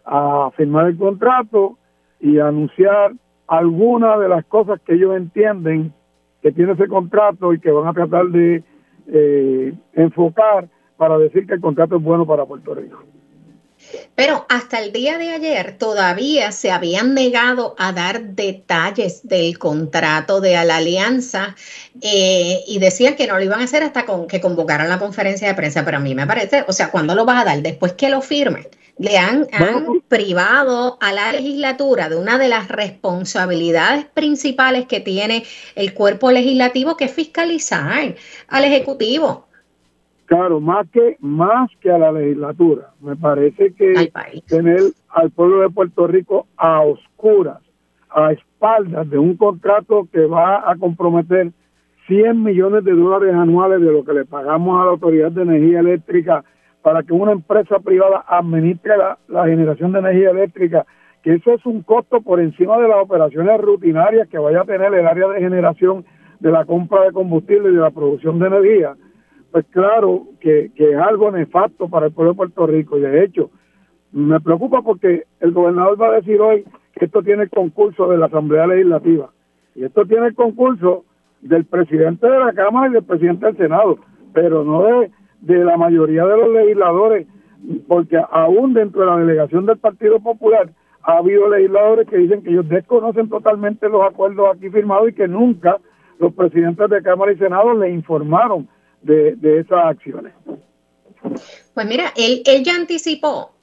a firmar el contrato y anunciar algunas de las cosas que ellos entienden que tiene ese contrato y que van a tratar de eh, enfocar para decir que el contrato es bueno para Puerto Rico. Pero hasta el día de ayer todavía se habían negado a dar detalles del contrato de la alianza eh, y decían que no lo iban a hacer hasta con, que convocaran la conferencia de prensa. Pero a mí me parece, o sea, ¿cuándo lo vas a dar? Después que lo firmen. Le han, privado a la legislatura de una de las responsabilidades principales que tiene el cuerpo legislativo, que es fiscalizar al Ejecutivo. Claro, más que, más que a la legislatura. Me parece que tener al pueblo de Puerto Rico a oscuras, a espaldas de un contrato que va a comprometer 100 millones de dólares anuales de lo que le pagamos a la Autoridad de Energía Eléctrica para que una empresa privada administre la, generación de energía eléctrica, que eso es un costo por encima de las operaciones rutinarias que vaya a tener el área de generación de la compra de combustible y de la producción de energía, pues claro que, que es algo nefasto para el pueblo de Puerto Rico. Y de hecho me preocupa porque el gobernador va a decir hoy que esto tiene el concurso de la Asamblea Legislativa. Y esto tiene el concurso del presidente de la Cámara y del presidente del Senado, pero no de de la mayoría de los legisladores, porque aún dentro de la delegación del Partido Popular ha habido legisladores que dicen que ellos desconocen totalmente los acuerdos aquí firmados y que nunca los presidentes de Cámara y Senado le informaron de, esas acciones. Pues mira, él, él ya anticipó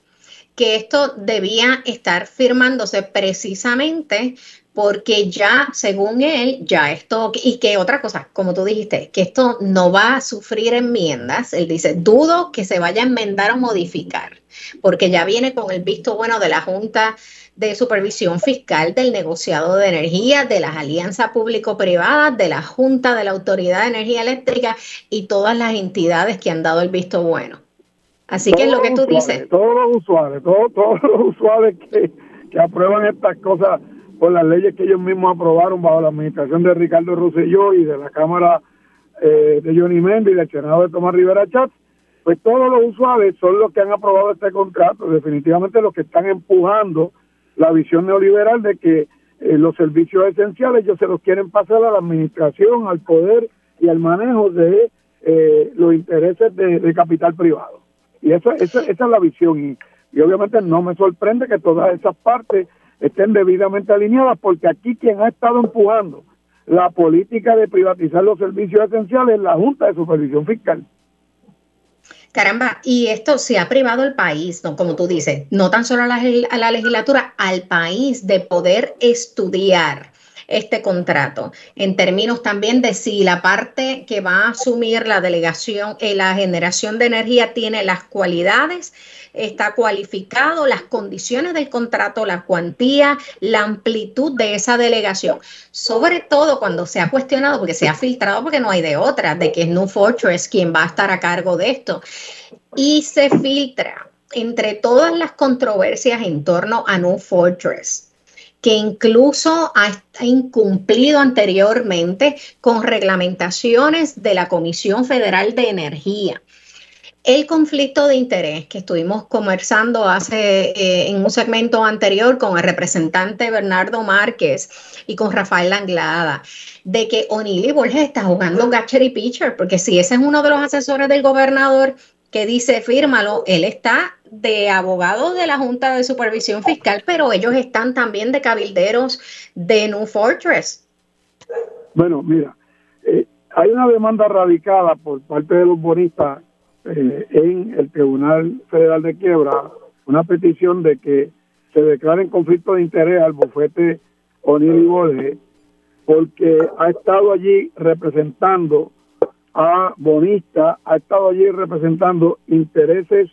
que esto debía estar firmándose precisamente porque ya, según él, ya esto, y que otra cosa, como tú dijiste, que esto no va a sufrir enmiendas, él dice, dudo que se vaya a enmendar o modificar, porque ya viene con el visto bueno de la Junta de Supervisión Fiscal, del negociado de energía, de las alianzas público-privadas, de la Junta de la Autoridad de Energía Eléctrica y todas las entidades que han dado el visto bueno. Así que es lo que tú dices. Todos los usuarios, todos, todos los usuarios que, que aprueban estas cosas por las leyes que ellos mismos aprobaron bajo la administración de Ricardo Rosselló y de la Cámara eh, de Johnny Méndez y del Senado de Tomás Rivera Chatz, pues todos los usuarios son los que han aprobado este contrato, definitivamente los que están empujando la visión neoliberal de que eh, los servicios esenciales ellos se los quieren pasar a la administración, al poder y al manejo de eh, los intereses de, capital privado. Y esa, esa, esa es la visión y, y obviamente no me sorprende que todas esas partes estén debidamente alineadas, porque aquí quien ha estado empujando la política de privatizar los servicios esenciales es la Junta de Supervisión Fiscal. Caramba, y esto se ha privado el país, ¿no? como tú dices, no tan solo a la, a la legislatura, al país de poder estudiar este contrato, en términos también de si la parte que va a asumir la delegación, eh, la generación de energía tiene las cualidades está cualificado, las condiciones del contrato, la cuantía, la amplitud de esa delegación. Sobre todo cuando se ha cuestionado, porque se ha filtrado, porque no hay de otra, de que es New Fortress quien va a estar a cargo de esto. Y se filtra entre todas las controversias en torno a New Fortress que incluso ha incumplido anteriormente con reglamentaciones de la Comisión Federal de Energía el conflicto de interés que estuvimos conversando hace eh, en un segmento anterior con el representante Bernardo Márquez y con Rafael Langlada, de que O'Neill y Borges está jugando catcher y pitcher, porque si ese es uno de los asesores del gobernador que dice fírmalo, él está de abogado de la Junta de Supervisión Fiscal, pero ellos están también de cabilderos de New Fortress. Bueno, mira, eh, hay una demanda radicada por parte de los bonistas eh, en el Tribunal Federal de Quiebra una petición de que se declare en conflicto de interés al bufete O'Neill y Borges porque ha estado allí representando a Bonista, ha estado allí representando intereses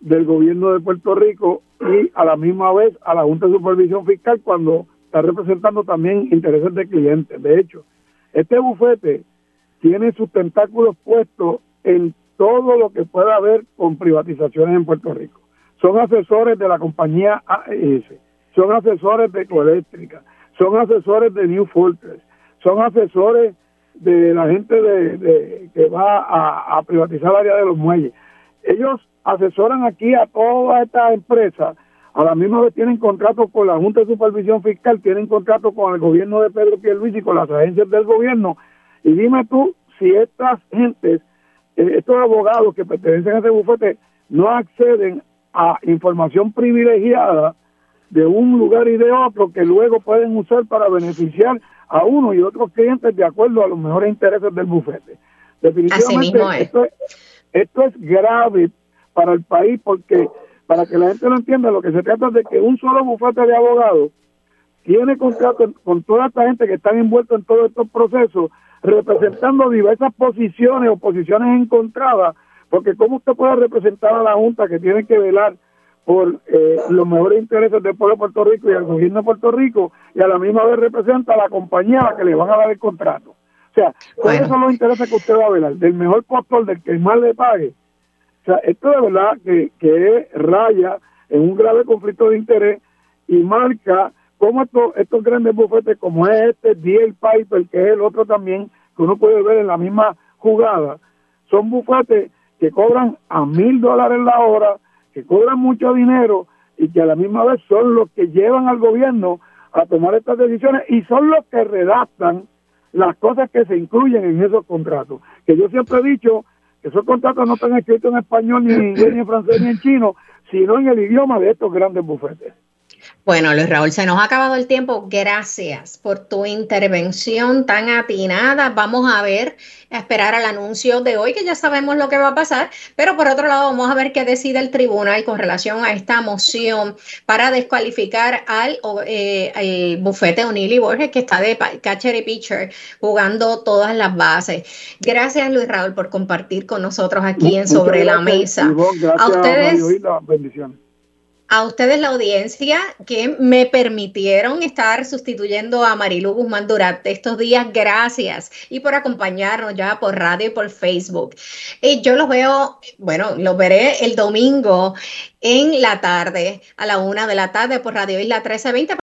del gobierno de Puerto Rico y a la misma vez a la Junta de Supervisión Fiscal cuando está representando también intereses de clientes. De hecho, este bufete tiene sus tentáculos puestos en todo lo que pueda haber con privatizaciones en Puerto Rico. Son asesores de la compañía AES, son asesores de Ecoeléctrica, son asesores de New Fortress, son asesores de la gente de, que va a, privatizar el área de los muelles. Ellos asesoran aquí a todas estas empresas, a la misma vez tienen contrato con la Junta de Supervisión Fiscal, tienen contrato con el gobierno de Pedro Pierluisi y con las agencias del gobierno. Y dime tú si estas gentes, estos abogados que pertenecen a ese bufete, no acceden a información privilegiada de un lugar y de otro que luego pueden usar para beneficiar a uno y otros clientes de acuerdo a los mejores intereses del bufete. Definitivamente esto, esto es grave para el país porque para que la gente lo entienda, lo que se trata es de que un solo bufete de abogados tiene contrato con toda esta gente que están envueltos en todos estos procesos, representando diversas posiciones o posiciones encontradas, porque ¿cómo usted puede representar a la Junta que tiene que velar por eh, los mejores intereses del pueblo de Puerto Rico y del gobierno de Puerto Rico y a la misma vez representa a la compañía a la que le van a dar el contrato. O sea, ¿cuáles son los intereses que usted va a velar? Del mejor postor, del que más le pague. O sea, esto de verdad que, que raya en un grave conflicto de interés y marca cómo estos, estos grandes bufetes, como es este, DL Piper, que es el otro también, que uno puede ver en la misma jugada, son bufetes que cobran a mil dólares la hora, que cobran mucho dinero y que a la misma vez son los que llevan al gobierno a tomar estas decisiones y son los que redactan las cosas que se incluyen en esos contratos. Que yo siempre he dicho que esos contratos no están escritos en español, ni en inglés, ni en francés, ni en chino, sino en el idioma de estos grandes bufetes. Bueno, Luis Raúl, se nos ha acabado el tiempo. Gracias por tu intervención tan atinada. Vamos a ver, a esperar al anuncio de hoy, que ya sabemos lo que va a pasar, pero por otro lado vamos a ver qué decide el tribunal con relación a esta moción para descualificar al eh, bufete O'Neill Borges, que está de catcher y pitcher jugando todas las bases. Gracias, Luis Raúl, por compartir con nosotros aquí en Sobre la Mesa. a ustedes. bendiciones a ustedes la audiencia que me permitieron estar sustituyendo a Marilu Guzmán durante estos días. Gracias. Y por acompañarnos ya por radio y por Facebook. Y yo los veo, bueno, los veré el domingo en la tarde, a la una de la tarde por Radio Isla 1320.